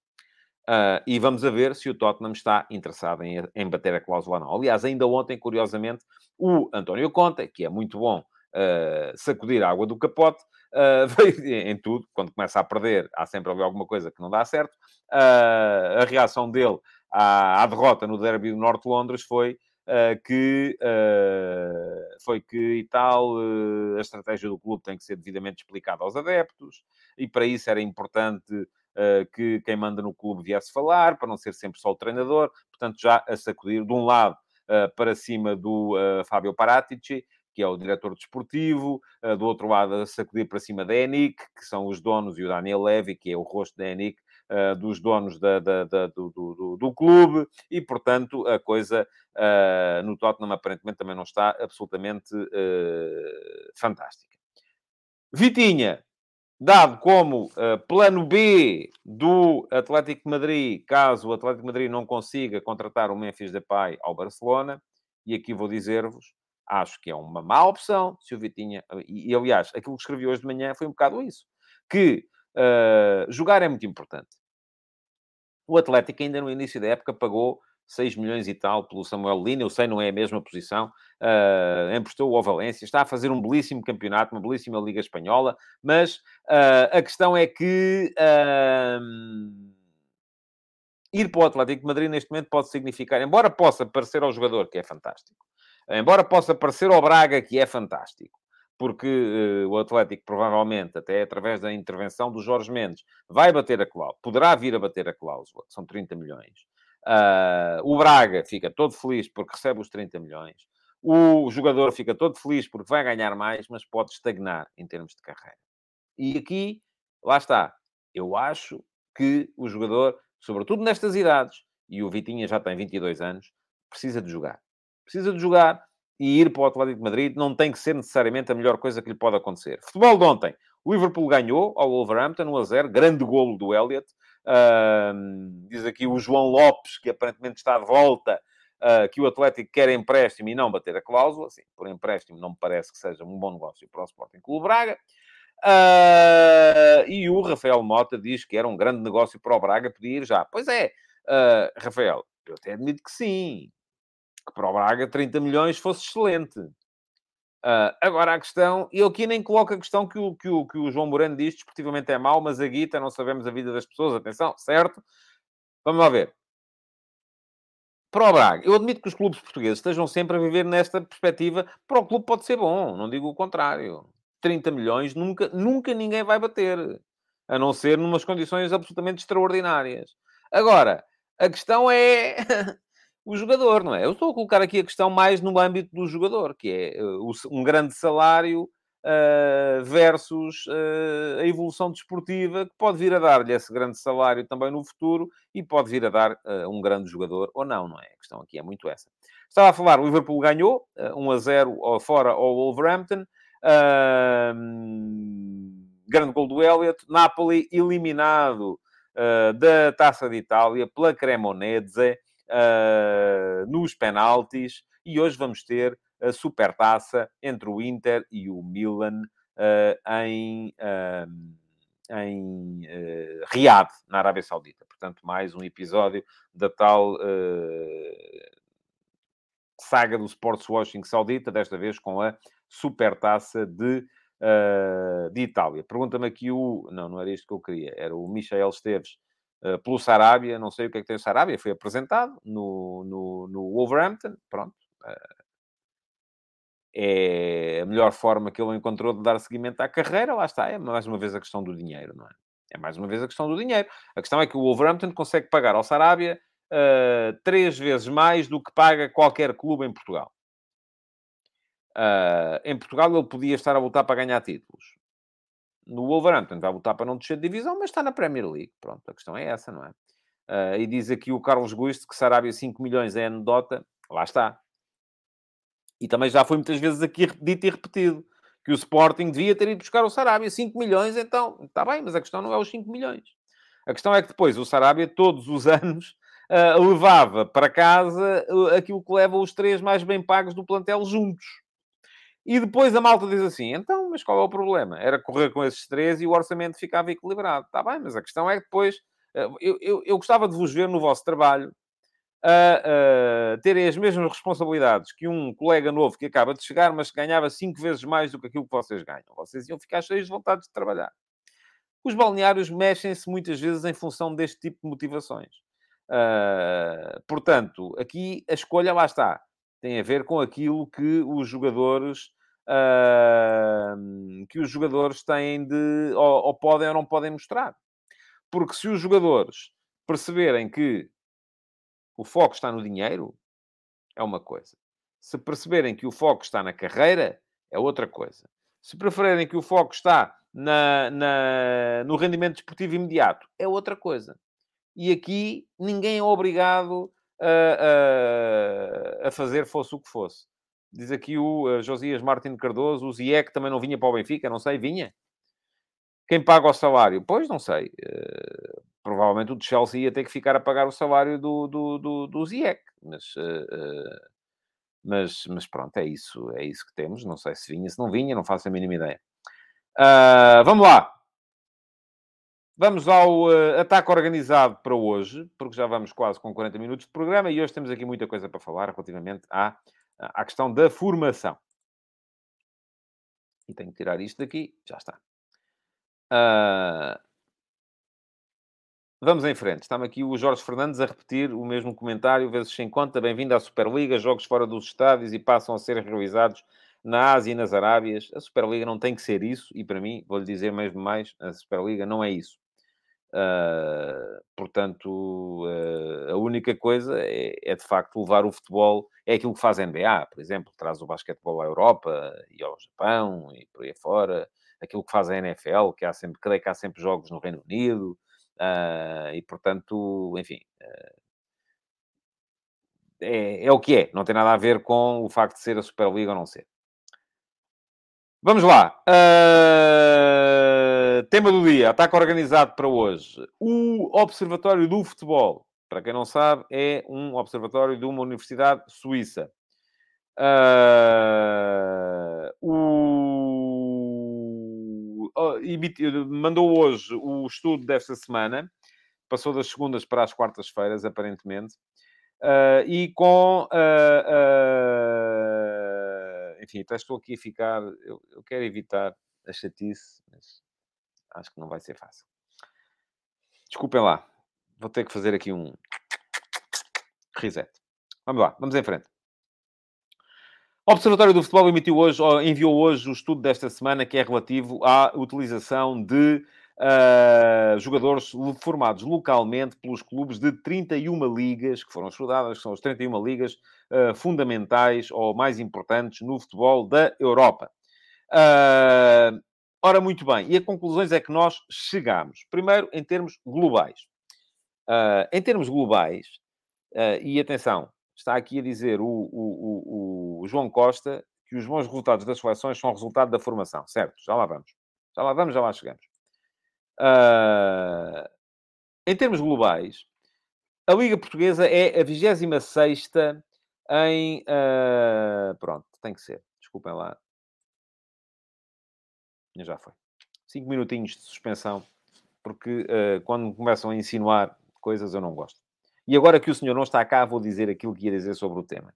Uh, e vamos a ver se o Tottenham está interessado em, em bater a cláusula ou não. Aliás, ainda ontem, curiosamente, o António Conte, que é muito bom uh, sacudir a água do capote, (laughs) uh, em tudo, quando começa a perder, há sempre ali alguma coisa que não dá certo. Uh, a reação dele à, à, derrota no derby do Norte de Londres foi uh, que foi que e tal a estratégia do clube tem que ser devidamente explicada aos adeptos e para isso era importante que quem manda no clube viesse falar, para não ser sempre só o treinador, portanto já a sacudir de um lado para cima do Fábio Paratici que é o diretor desportivo, uh, do outro lado a sacudir para cima da ENIC, que são os donos, e o Daniel Levy, que é o rosto da ENIC, uh, dos donos da, da, da, do, do, do, clube, e portanto a coisa uh, no Tottenham aparentemente também não está absolutamente fantástica. Vitinha, dado como plano B do Atlético de Madrid, caso o Atlético de Madrid não consiga contratar o Memphis Depay ao Barcelona, e aqui vou dizer-vos, acho que é uma má opção se o Vitinha... E, e, aliás, aquilo que escrevi hoje de manhã foi um bocado isso. Que uh, jogar é muito importante. O Atlético ainda no início da época pagou 6 milhões e tal pelo Samuel Lina, eu sei, não é a mesma posição, uh, emprestou o Valência, está a fazer um belíssimo campeonato, uma belíssima Liga Espanhola, mas uh, a questão é que uh, ir para o Atlético de Madrid neste momento pode significar, embora possa parecer ao jogador que é fantástico, Embora possa parecer ao Braga que é fantástico, porque uh, o Atlético provavelmente, até através da intervenção do Jorge Mendes, vai bater a cláusula, poderá vir a bater a cláusula, que são 30 milhões. Uh, o Braga fica todo feliz porque recebe os 30 milhões. O jogador fica todo feliz porque vai ganhar mais, mas pode estagnar em termos de carreira. E aqui, lá está. Eu acho que o jogador, sobretudo nestas idades, e o Vitinha já tem 22 anos, precisa de jogar precisa de jogar e ir para o Atlético de Madrid não tem que ser necessariamente a melhor coisa que lhe pode acontecer. Futebol de ontem. O Liverpool ganhou ao Wolverhampton 1 a 0. Grande golo do Elliot. Uh, diz aqui o João Lopes, que aparentemente está de volta, uh, que o Atlético quer empréstimo e não bater a cláusula. Sim, por empréstimo não me parece que seja um bom negócio para o Sporting Clube Braga. Uh, e o Rafael Mota diz que era um grande negócio para o Braga pedir já. Pois é, Rafael, eu até admito que sim. Que para o Braga 30 milhões fosse excelente. Uh, agora a questão, e eu aqui nem coloco a questão que o, que o, que o João Moreno diz, desportivamente é mau, mas a guita, não sabemos a vida das pessoas, atenção, certo? Vamos lá ver. Para o Braga, eu admito que os clubes portugueses estejam sempre a viver nesta perspectiva, para o clube pode ser bom, não digo o contrário. 30 milhões nunca, nunca ninguém vai bater, a não ser numas condições absolutamente extraordinárias. Agora, a questão é (laughs) o jogador, não é? Eu estou a colocar aqui a questão mais no âmbito do jogador, que é uh, um grande salário uh, versus uh, a evolução desportiva, que pode vir a dar-lhe esse grande salário também no futuro e pode vir a dar um grande jogador ou não, não é? A questão aqui é muito essa. Estava a falar, o Liverpool ganhou 1 a 0 fora ao Wolverhampton. grande gol do Elliot. Napoli eliminado da Taça de Itália pela Cremonese uh, nos penaltis e hoje vamos ter a supertaça entre o Inter e o Milan uh, em, uh, em uh, Riad, na Arábia Saudita. Portanto, mais um episódio da tal saga do sports washing saudita, desta vez com a supertaça de, de Itália. Pergunta-me aqui o... Não, não era isto que eu queria. Era o Michael Esteves pelo Sarabia, não sei o que é que tem o Sarabia, foi apresentado no, no, no Wolverhampton, pronto. Uh, é a melhor forma que ele encontrou de dar seguimento à carreira, lá está, é mais uma vez a questão do dinheiro, não é? É mais uma vez a questão do dinheiro. A questão é que o Wolverhampton consegue pagar ao Sarabia uh, três vezes mais do que paga qualquer clube em Portugal. Uh, em Portugal ele podia estar a lutar para ganhar títulos no Wolverhampton vai lutar para não descer de divisão, mas está na Premier League. Pronto, a questão é essa, não é? Uh, e diz aqui o Carlos Gusto que Sarabia 5 milhões é anedota. Lá está. E também já foi muitas vezes aqui dito e repetido que o Sporting devia ter ido buscar o Sarabia 5 milhões, então está bem, mas a questão não é os 5 milhões. A questão é que depois o Sarabia, todos os (laughs) anos, uh, levava para casa aquilo que leva os três mais bem pagos do plantel juntos. E depois a malta diz assim: então, mas qual é o problema? Era correr com esses três e o orçamento ficava equilibrado. Está bem, mas a questão é que depois. Eh, eu, eu, eu gostava de vos ver no vosso trabalho a, a, terem as mesmas responsabilidades que um colega novo que acaba de chegar, mas que ganhava cinco vezes mais do que aquilo que vocês ganham. Vocês iam ficar cheios de vontade de trabalhar. Os balneários mexem-se muitas vezes em função deste tipo de motivações. Uh, portanto, aqui a escolha lá está tem a ver com aquilo que os jogadores uh, que os jogadores têm de ou, ou, podem ou não podem mostrar. Porque se os jogadores perceberem que o foco está no dinheiro, é uma coisa. Se perceberem que o foco está na carreira, é outra coisa. Se preferirem que o foco está na, na, no rendimento desportivo imediato, é outra coisa. E aqui ninguém é obrigado a, a, a fazer fosse o que fosse. Diz aqui o Josias Martins Cardoso, o Ziek também não vinha para o Benfica, não sei, vinha. Quem paga o salário? Pois, não sei. Uh, provavelmente o de Chelsea ia ter que ficar a pagar o salário do, do, do, do. Mas, uh, mas, mas pronto, é isso, é isso que temos. Não sei se vinha, se não vinha, não faço a mínima ideia. Uh, vamos lá. Vamos ao uh, ataque organizado para hoje, porque já vamos quase com 40 minutos de programa e hoje temos aqui muita coisa para falar relativamente à, à questão da formação. E tenho que tirar isto daqui, já está. Uh, vamos em frente. Está-me aqui o Jorge Fernandes a repetir o mesmo comentário, vezes sem conta. Bem-vindo à Superliga, jogos fora dos estádios e passam a ser realizados na Ásia e nas Arábias. A Superliga não tem que ser isso, e para mim, vou-lhe dizer mesmo mais, a Superliga não é isso. Uh, portanto, uh, a única coisa é, é, de facto levar o futebol, é aquilo que faz a NBA, por exemplo, traz o basquetebol à Europa e ao Japão e por aí fora, aquilo que faz a NFL, que há sempre, creio que há sempre jogos no Reino Unido, uh, e portanto, enfim, é, é o que é. Não tem nada a ver com o facto de ser a Superliga ou não ser. Vamos lá. Uh, tema do dia. Ataque organizado para hoje. O Observatório do Futebol, para quem não sabe, é um observatório de uma universidade suíça. Uh, o, mandou hoje o estudo desta semana. Passou das segundas para as quartas-feiras, aparentemente. Uh, e com enfim, até estou aqui a ficar. Eu, eu quero evitar a chatice, mas acho que não vai ser fácil. Desculpem lá, vou ter que fazer aqui um reset. Vamos lá, vamos em frente. O Observatório do Futebol emitiu hoje, enviou hoje o estudo desta semana que é relativo à utilização de uh, jogadores formados localmente pelos clubes de 31 ligas, que foram estudadas, que são as 31 ligas uh, fundamentais ou mais importantes no futebol da Europa. Uh, ora, muito bem, e a conclusões é que nós chegamos. Primeiro, em termos globais. em termos globais, e atenção, está aqui a dizer o, o, o, o João Costa que os bons resultados das seleções são resultado da formação, certo? Já lá vamos. Já lá vamos, já lá chegamos. Uh, em termos globais, a Liga Portuguesa é a 26 em. Uh, pronto, tem que ser. Desculpem lá. Já foi. Cinco minutinhos de suspensão, porque uh, quando começam a insinuar coisas eu não gosto. E agora que o senhor não está cá, vou dizer aquilo que ia dizer sobre o tema.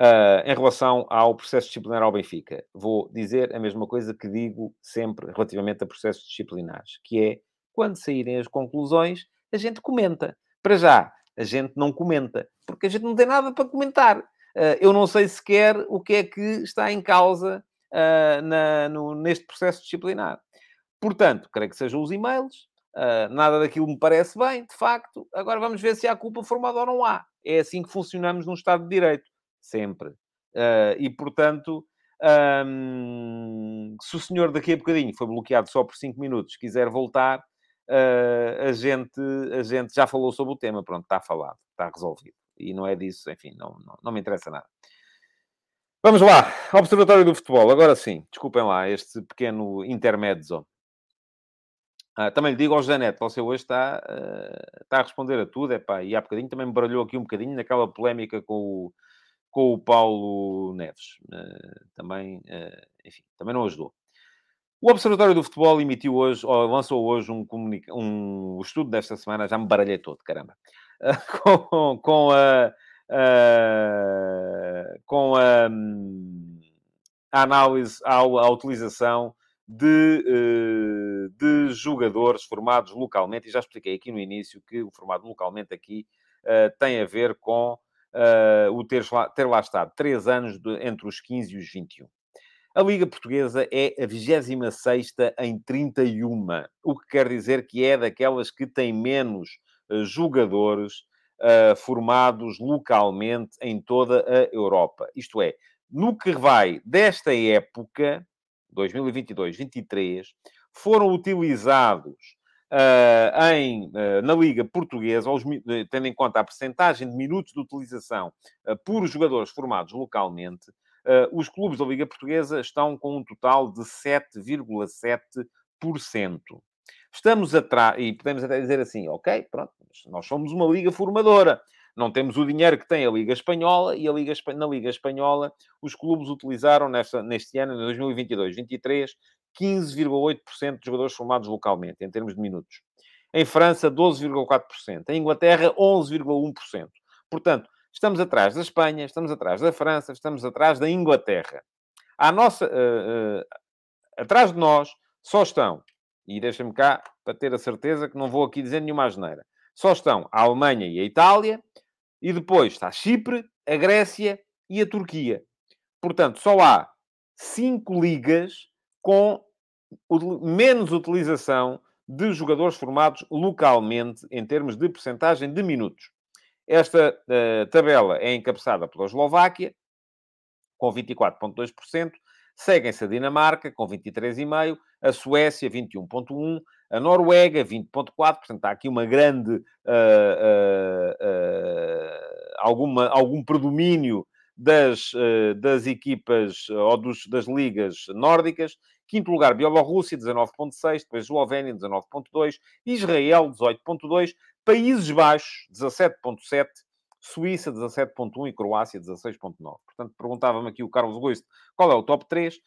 Uh, em relação ao processo disciplinar ao Benfica, vou dizer a mesma coisa que digo sempre relativamente a processos disciplinares, que é, quando saírem as conclusões, a gente comenta. Para já, a gente não comenta, porque a gente não tem nada para comentar. Uh, eu não sei sequer o que é que está em causa uh, na, no, neste processo disciplinar. Portanto, creio que sejam os e-mails, nada daquilo me parece bem, de facto. Agora vamos ver se há culpa formada ou não há. É assim que funcionamos num Estado de Direito sempre. Uh, e, portanto, um, se o senhor daqui a bocadinho foi bloqueado só por 5 minutos, quiser voltar, uh, a, gente, a gente já falou sobre o tema, pronto, está falado, está resolvido. E não é disso, enfim, não, não, não me interessa nada. Vamos lá, Observatório do Futebol. Agora sim, desculpem lá este pequeno intermezzo. Ah, também lhe digo ao José Neto, você hoje está, uh, está a responder a tudo, epá, e há bocadinho também me baralhou aqui um bocadinho naquela polémica com o, com o Paulo Neves. Uh, também, uh, enfim, também não ajudou. O Observatório do Futebol emitiu hoje, ou lançou hoje um, comunica... um estudo desta semana, já me baralhei todo, caramba, (laughs) com, com, a, com a, hum, a análise à utilização de, de jogadores formados localmente, e já expliquei aqui no início que o formado localmente aqui tem a ver com uh, o ter lá, ter lá estado três anos de, entre os 15 e os 21. A Liga Portuguesa é a 26 em 31, o que quer dizer que é daquelas que têm menos uh, jogadores uh, formados localmente em toda a Europa. Isto é, no que vai desta época, 2022-23, foram utilizados uh, em, uh, na Liga Portuguesa, eh, tendo em conta a percentagem de minutos de utilização por jogadores formados localmente, os clubes da Liga Portuguesa estão com um total de 7,7%. Estamos atrás, e podemos até dizer assim, ok, pronto, nós somos uma liga formadora. Não temos o dinheiro que tem a Liga Espanhola e a Liga, na Liga Espanhola os clubes utilizaram nesta, neste ano, em 2022-23, 15,8% de jogadores formados localmente, em termos de minutos. Em França, 12,4%. Em Inglaterra, 11,1%. Portanto, estamos atrás da Espanha, estamos atrás da França, estamos atrás da Inglaterra. À nossa, uh, uh, atrás de nós só estão, e deixa-me cá para ter a certeza que não vou aqui dizer nenhuma asneira, só estão a Alemanha e a Itália, e depois está Chipre, a Grécia e a Turquia. Portanto, só há cinco ligas com menos utilização de jogadores formados localmente em termos de percentagem de minutos. Esta uh, tabela é encabeçada pela Eslováquia, com 24,2%, Seguem-se a Dinamarca, com 23,5%, a Suécia, 21,1%, a Noruega, 20,4%. Portanto, há aqui uma grande... Uh, uh, alguma, algum predomínio das, das equipas ou dos, das ligas nórdicas. Quinto lugar, Bielorrússia, 19,6%. Depois Eslovénia, 19,2%. Israel, 18,2%. Países Baixos, 17,7%. Suíça 17.1 e Croácia 16.9. Portanto, perguntava-me aqui o Carlos Guiste qual é o top 3, uh,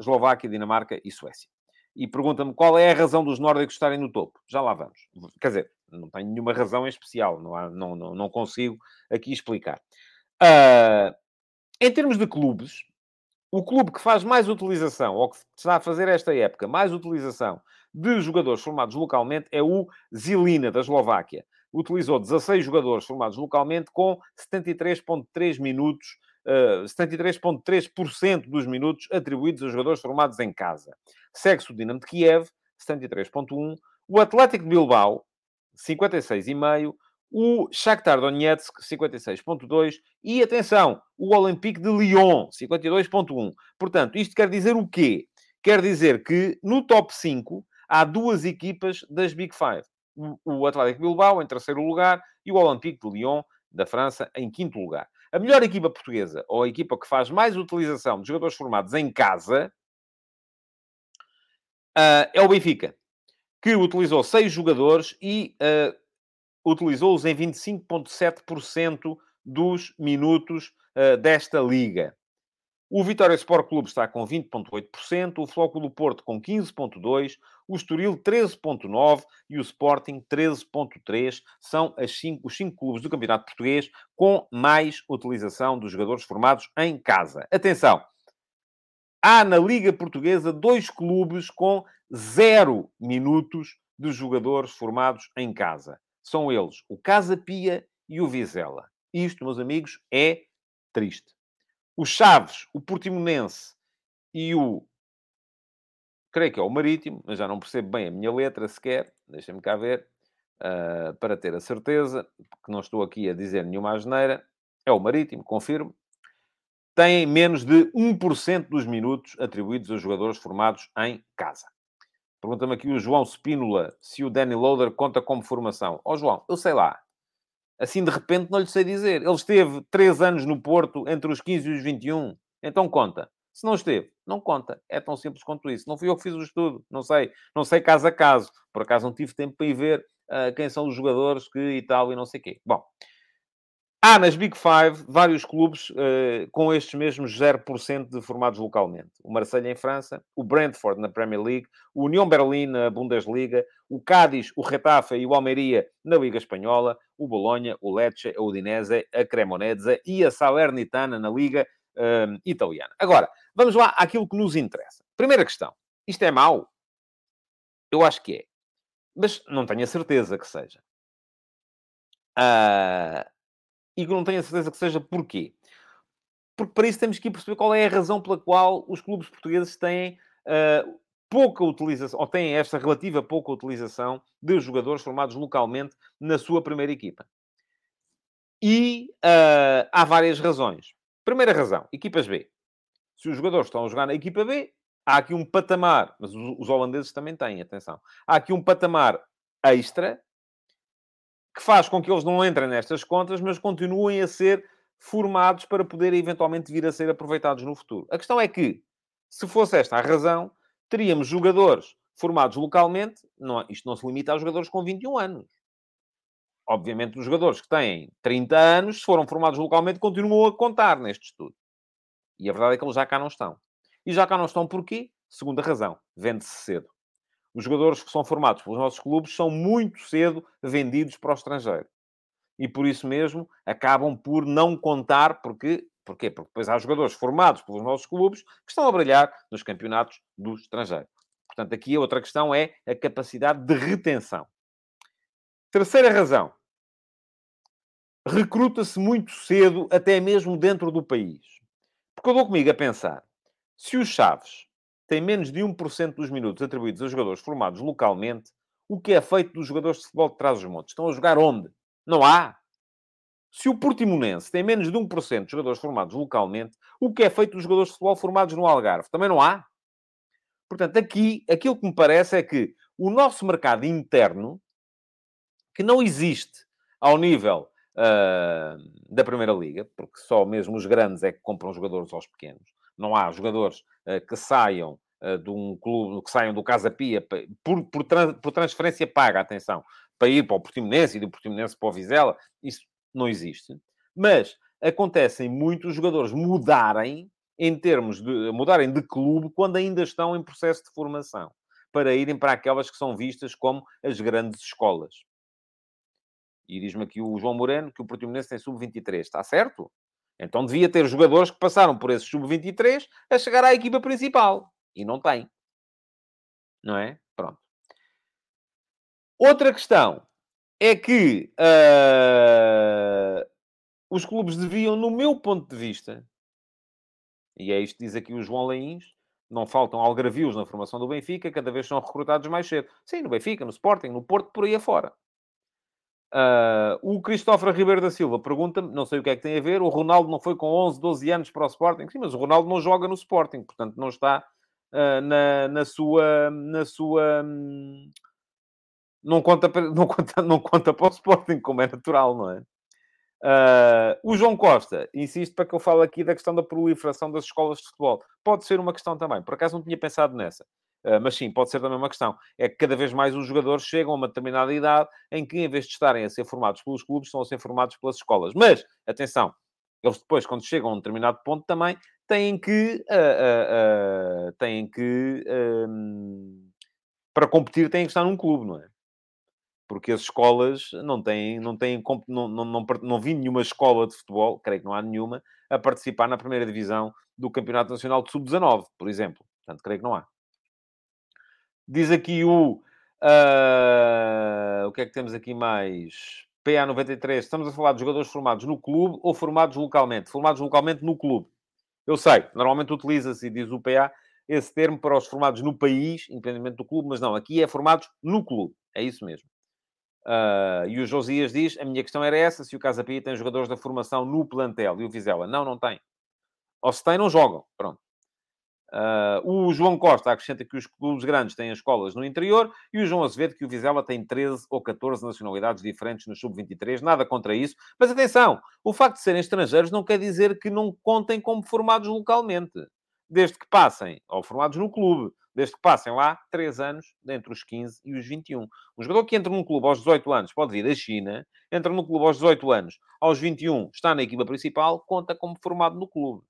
Eslováquia, Dinamarca e Suécia. E pergunta-me qual é a razão dos nórdicos estarem no topo. Já lá vamos. Quer dizer, não tenho nenhuma razão em especial, não, há, não, não, não consigo aqui explicar. Uh, em termos de clubes, o clube que faz mais utilização, ou que está a fazer esta época mais utilização de jogadores formados localmente é o Zilina, da Eslováquia utilizou 16 jogadores formados localmente com 73,3 minutos, uh, eh, 73,3% dos minutos atribuídos a jogadores formados em casa. Segue-se o Dinamo de Kiev, 73,1%, o Atlético de Bilbao, 56,5%, o Shakhtar Donetsk, 56,2%, e, atenção, o Olympique de Lyon, 52,1%. Portanto, isto quer dizer o quê? Quer dizer que no top 5 há duas equipas das Big Five o Atlético Bilbao em terceiro lugar e o Olympique de Lyon, da França, em quinto lugar. A melhor equipa portuguesa, ou a equipa que faz mais utilização de jogadores formados em casa, uh, é o Benfica, que utilizou seis jogadores e uh, utilizou-os em 25,7% dos minutos uh, desta liga. O Vitória Sport Clube está com 20,8%, o Flóculo Porto com 15,2%, o Estoril 13,9% e o Sporting 13,3%. São cinco, os cinco clubes do Campeonato Português com mais utilização dos jogadores formados em casa. Atenção! Há na Liga Portuguesa dois clubes com zero minutos de jogadores formados em casa. São eles o Casa Pia e o Vizela. Isto, meus amigos, é triste o Chaves, o Portimonense e o. Creio que é o Marítimo, mas já não percebo bem a minha letra sequer. Deixem-me cá ver. Uh, para ter a certeza, que não estou aqui a dizer nenhuma asneira. É o Marítimo, confirmo. Tem menos de 1% dos minutos atribuídos a jogadores formados em casa. Pergunta-me aqui o João Spínola se o Danny Loader conta como formação. Ó oh, João, eu sei lá. Assim, de repente, não lhe sei dizer. Ele esteve três anos no Porto, entre os 15 e os 21. Então conta. Se não esteve, não conta. É tão simples quanto isso. Não fui eu que fiz o estudo. Não sei. Não sei caso a caso. Por acaso não tive tempo para ir ver uh, quem são os jogadores que e tal e não sei quê. Bom, Há nas Big Five vários clubes uh, com estes mesmos 0% de formados localmente. O Marseille em França, o Brentford na Premier League, o União Berlim na Bundesliga, o Cádiz, o Retafe e o Almeria na Liga Espanhola, o Bolonha, o Lecce, a Udinese, a Cremonese e a Salernitana na Liga uh, Italiana. Agora, vamos lá àquilo que nos interessa. Primeira questão. Isto é mau? Eu acho que é. Mas não tenho a certeza que seja. Uh, e que não tenho a certeza que seja porquê. Porque para isso temos que perceber qual é a razão pela qual os clubes portugueses têm uh, pouca utilização, ou têm esta relativa pouca utilização de jogadores formados localmente na sua primeira equipa. E uh, há várias razões. Primeira razão, equipas B. Se os jogadores estão a jogar na equipa B, há aqui um patamar, mas os holandeses também têm, atenção. Há aqui um patamar extra que faz com que eles não entrem nestas contas, mas continuem a ser formados para poderem eventualmente vir a ser aproveitados no futuro. A questão é que, se fosse esta a razão, teríamos jogadores formados localmente, não, isto não se limita aos jogadores com 21 anos. Obviamente, os jogadores que têm 30 anos, se foram formados localmente, continuam a contar neste estudo. E a verdade é que eles já cá não estão. E já cá não estão porquê? Segunda razão, vende-se cedo os jogadores que são formados pelos nossos clubes são muito cedo vendidos para o estrangeiro. E por isso mesmo acabam por não contar, porque, porquê? Porque depois há jogadores formados pelos nossos clubes que estão a brilhar nos campeonatos do estrangeiro. Portanto, aqui a outra questão é a capacidade de retenção. Terceira razão. Recruta-se muito cedo, até mesmo dentro do país. Porque eu dou comigo a pensar, se os Chaves tem menos de 1% dos minutos atribuídos a jogadores formados localmente, o que é feito dos jogadores de futebol de trás dos montes? Estão a jogar onde? Não há. Se o Portimonense tem menos de 1% de jogadores formados localmente, o que é feito dos jogadores de futebol formados no Algarve? Também não há? Portanto, aqui, aquilo que me parece é que o nosso mercado interno, que não existe ao nível uh, da Primeira Liga, porque só mesmo os grandes é que compram jogadores aos pequenos. Não há jogadores uh, que saiam uh, de um clube, que saiam do Casa Pia por, por, por, transferência paga, atenção, para ir para o Portimonense e do Portimonense para o Vizela. Isso não existe. Mas acontecem muitos jogadores mudarem em termos de mudarem de clube quando ainda estão em processo de formação, para irem para aquelas que são vistas como as grandes escolas. E diz-me aqui o João Moreno que o Portimonense tem sub-23. Está certo? Então devia ter jogadores que passaram por esse sub-23 a chegar à equipa principal. E não tem. Não é? Pronto. Outra questão é que uh, os clubes deviam, no meu ponto de vista, e é isto que diz aqui o João Leins, não faltam algravios na formação do Benfica, cada vez são recrutados mais cedo. Sim, no Benfica, no Sporting, no Porto, por aí afora. Uh, o Cristóforo Ribeiro da Silva pergunta-me, não sei o que é que tem a ver, o Ronaldo não foi com 11, 12 anos para o Sporting? Sim, mas o Ronaldo não joga no Sporting, portanto não está uh, na, na sua... Na sua hum, não, conta, (laughs) não, conta, não conta para o Sporting, como é natural, não é? Uh, o João Costa insiste para que eu fale aqui da questão da proliferação das escolas de futebol. Pode ser uma questão também, por acaso não tinha pensado nessa. Ah, mas sim, pode ser também uma questão. É que cada vez mais os jogadores chegam a uma determinada idade em que, em vez de estarem a ser formados pelos clubes, estão a ser formados pelas escolas. Mas, atenção, eles depois, quando chegam a um determinado ponto, também têm que. Uh, uh, têm que. para competir, têm que estar num clube, não é? Porque as escolas não têm. Não, têm não, não, não, não vi nenhuma escola de futebol, creio que não há nenhuma, a participar na primeira divisão do Campeonato Nacional de Sub-19, por exemplo. Portanto, creio que não há. Diz aqui o. Uh, o que é que temos aqui mais? PA93. Estamos a falar de jogadores formados no clube ou formados localmente? Formados localmente no clube. Eu sei, normalmente utiliza-se, diz o PA, esse termo para os formados no país, independentemente do clube, mas não, aqui é formados no clube. É isso mesmo. Uh, e o Josias diz: a minha questão era essa: se o Casa Pia tem jogadores da formação no plantel e o Vizela. Não, não tem. Ou se tem, não jogam. Pronto. Uh, o João Costa acrescenta que os clubes grandes têm escolas no interior e o João Azevedo que o Vizela tem 13 ou 14 nacionalidades diferentes no sub-23. Nada contra isso. Mas atenção, o facto de serem estrangeiros não quer dizer que não contem como formados localmente. Desde que passem, ou formados no clube, desde que passem lá 3 anos, entre os 15 e os 21. Um jogador que entra num clube aos 18 anos pode vir da China, entra no clube aos 18 anos, aos 21 está na equipa principal, conta como formado no clube.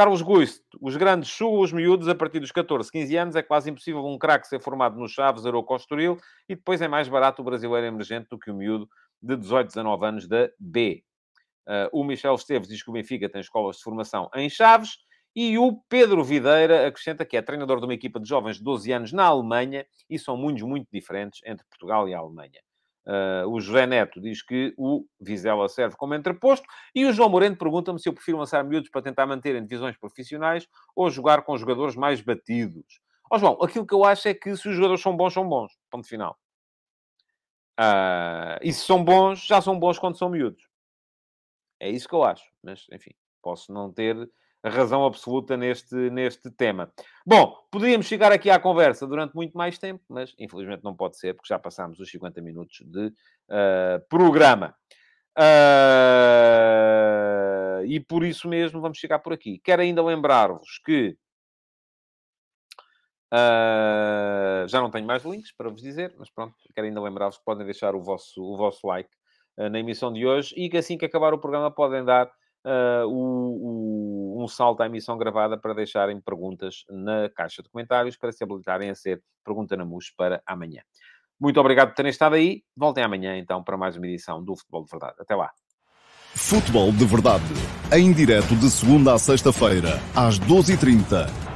Carlos Guist, os grandes sugam os miúdos a partir dos 14, 15 anos. É quase impossível um craque ser formado no Chaves, Estoril. E depois é mais barato o brasileiro emergente do que o miúdo de 18, 19 anos da B. Uh, o Michel Esteves diz que o Benfica tem escolas de formação em Chaves. E o Pedro Videira acrescenta que é treinador de uma equipa de jovens de 12 anos na Alemanha. E são mundos muito diferentes entre Portugal e a Alemanha. Uh, o José Neto diz que o Vizela serve como entreposto. E o João Moreno pergunta-me se eu prefiro lançar miúdos para tentar manter em divisões profissionais ou jogar com jogadores mais batidos. Ó oh, João, aquilo que eu acho é que se os jogadores são bons, são bons. Ponto final. Uh, e se são bons, já são bons quando são miúdos. É isso que eu acho. Mas, enfim, posso não ter razão absoluta neste, neste tema. Bom, podíamos chegar aqui à conversa durante muito mais tempo, mas infelizmente não pode ser, porque já passámos os 50 minutos de uh, programa. Uh, e por isso mesmo vamos chegar por aqui. Quero ainda lembrar-vos que uh, já não tenho mais links para vos dizer, mas pronto, quero ainda lembrar-vos que podem deixar o vosso, o vosso like na emissão de hoje e que assim que acabar o programa podem dar uh, o, o, um salto à emissão gravada para deixarem perguntas na caixa de comentários para se habilitarem a ser Pergunta na MUS para amanhã. Muito obrigado por terem estado aí. Voltem amanhã, então, para mais uma edição do Futebol de Verdade. Até lá. Futebol de Verdade. Em direto de segunda a sexta-feira, às 12h30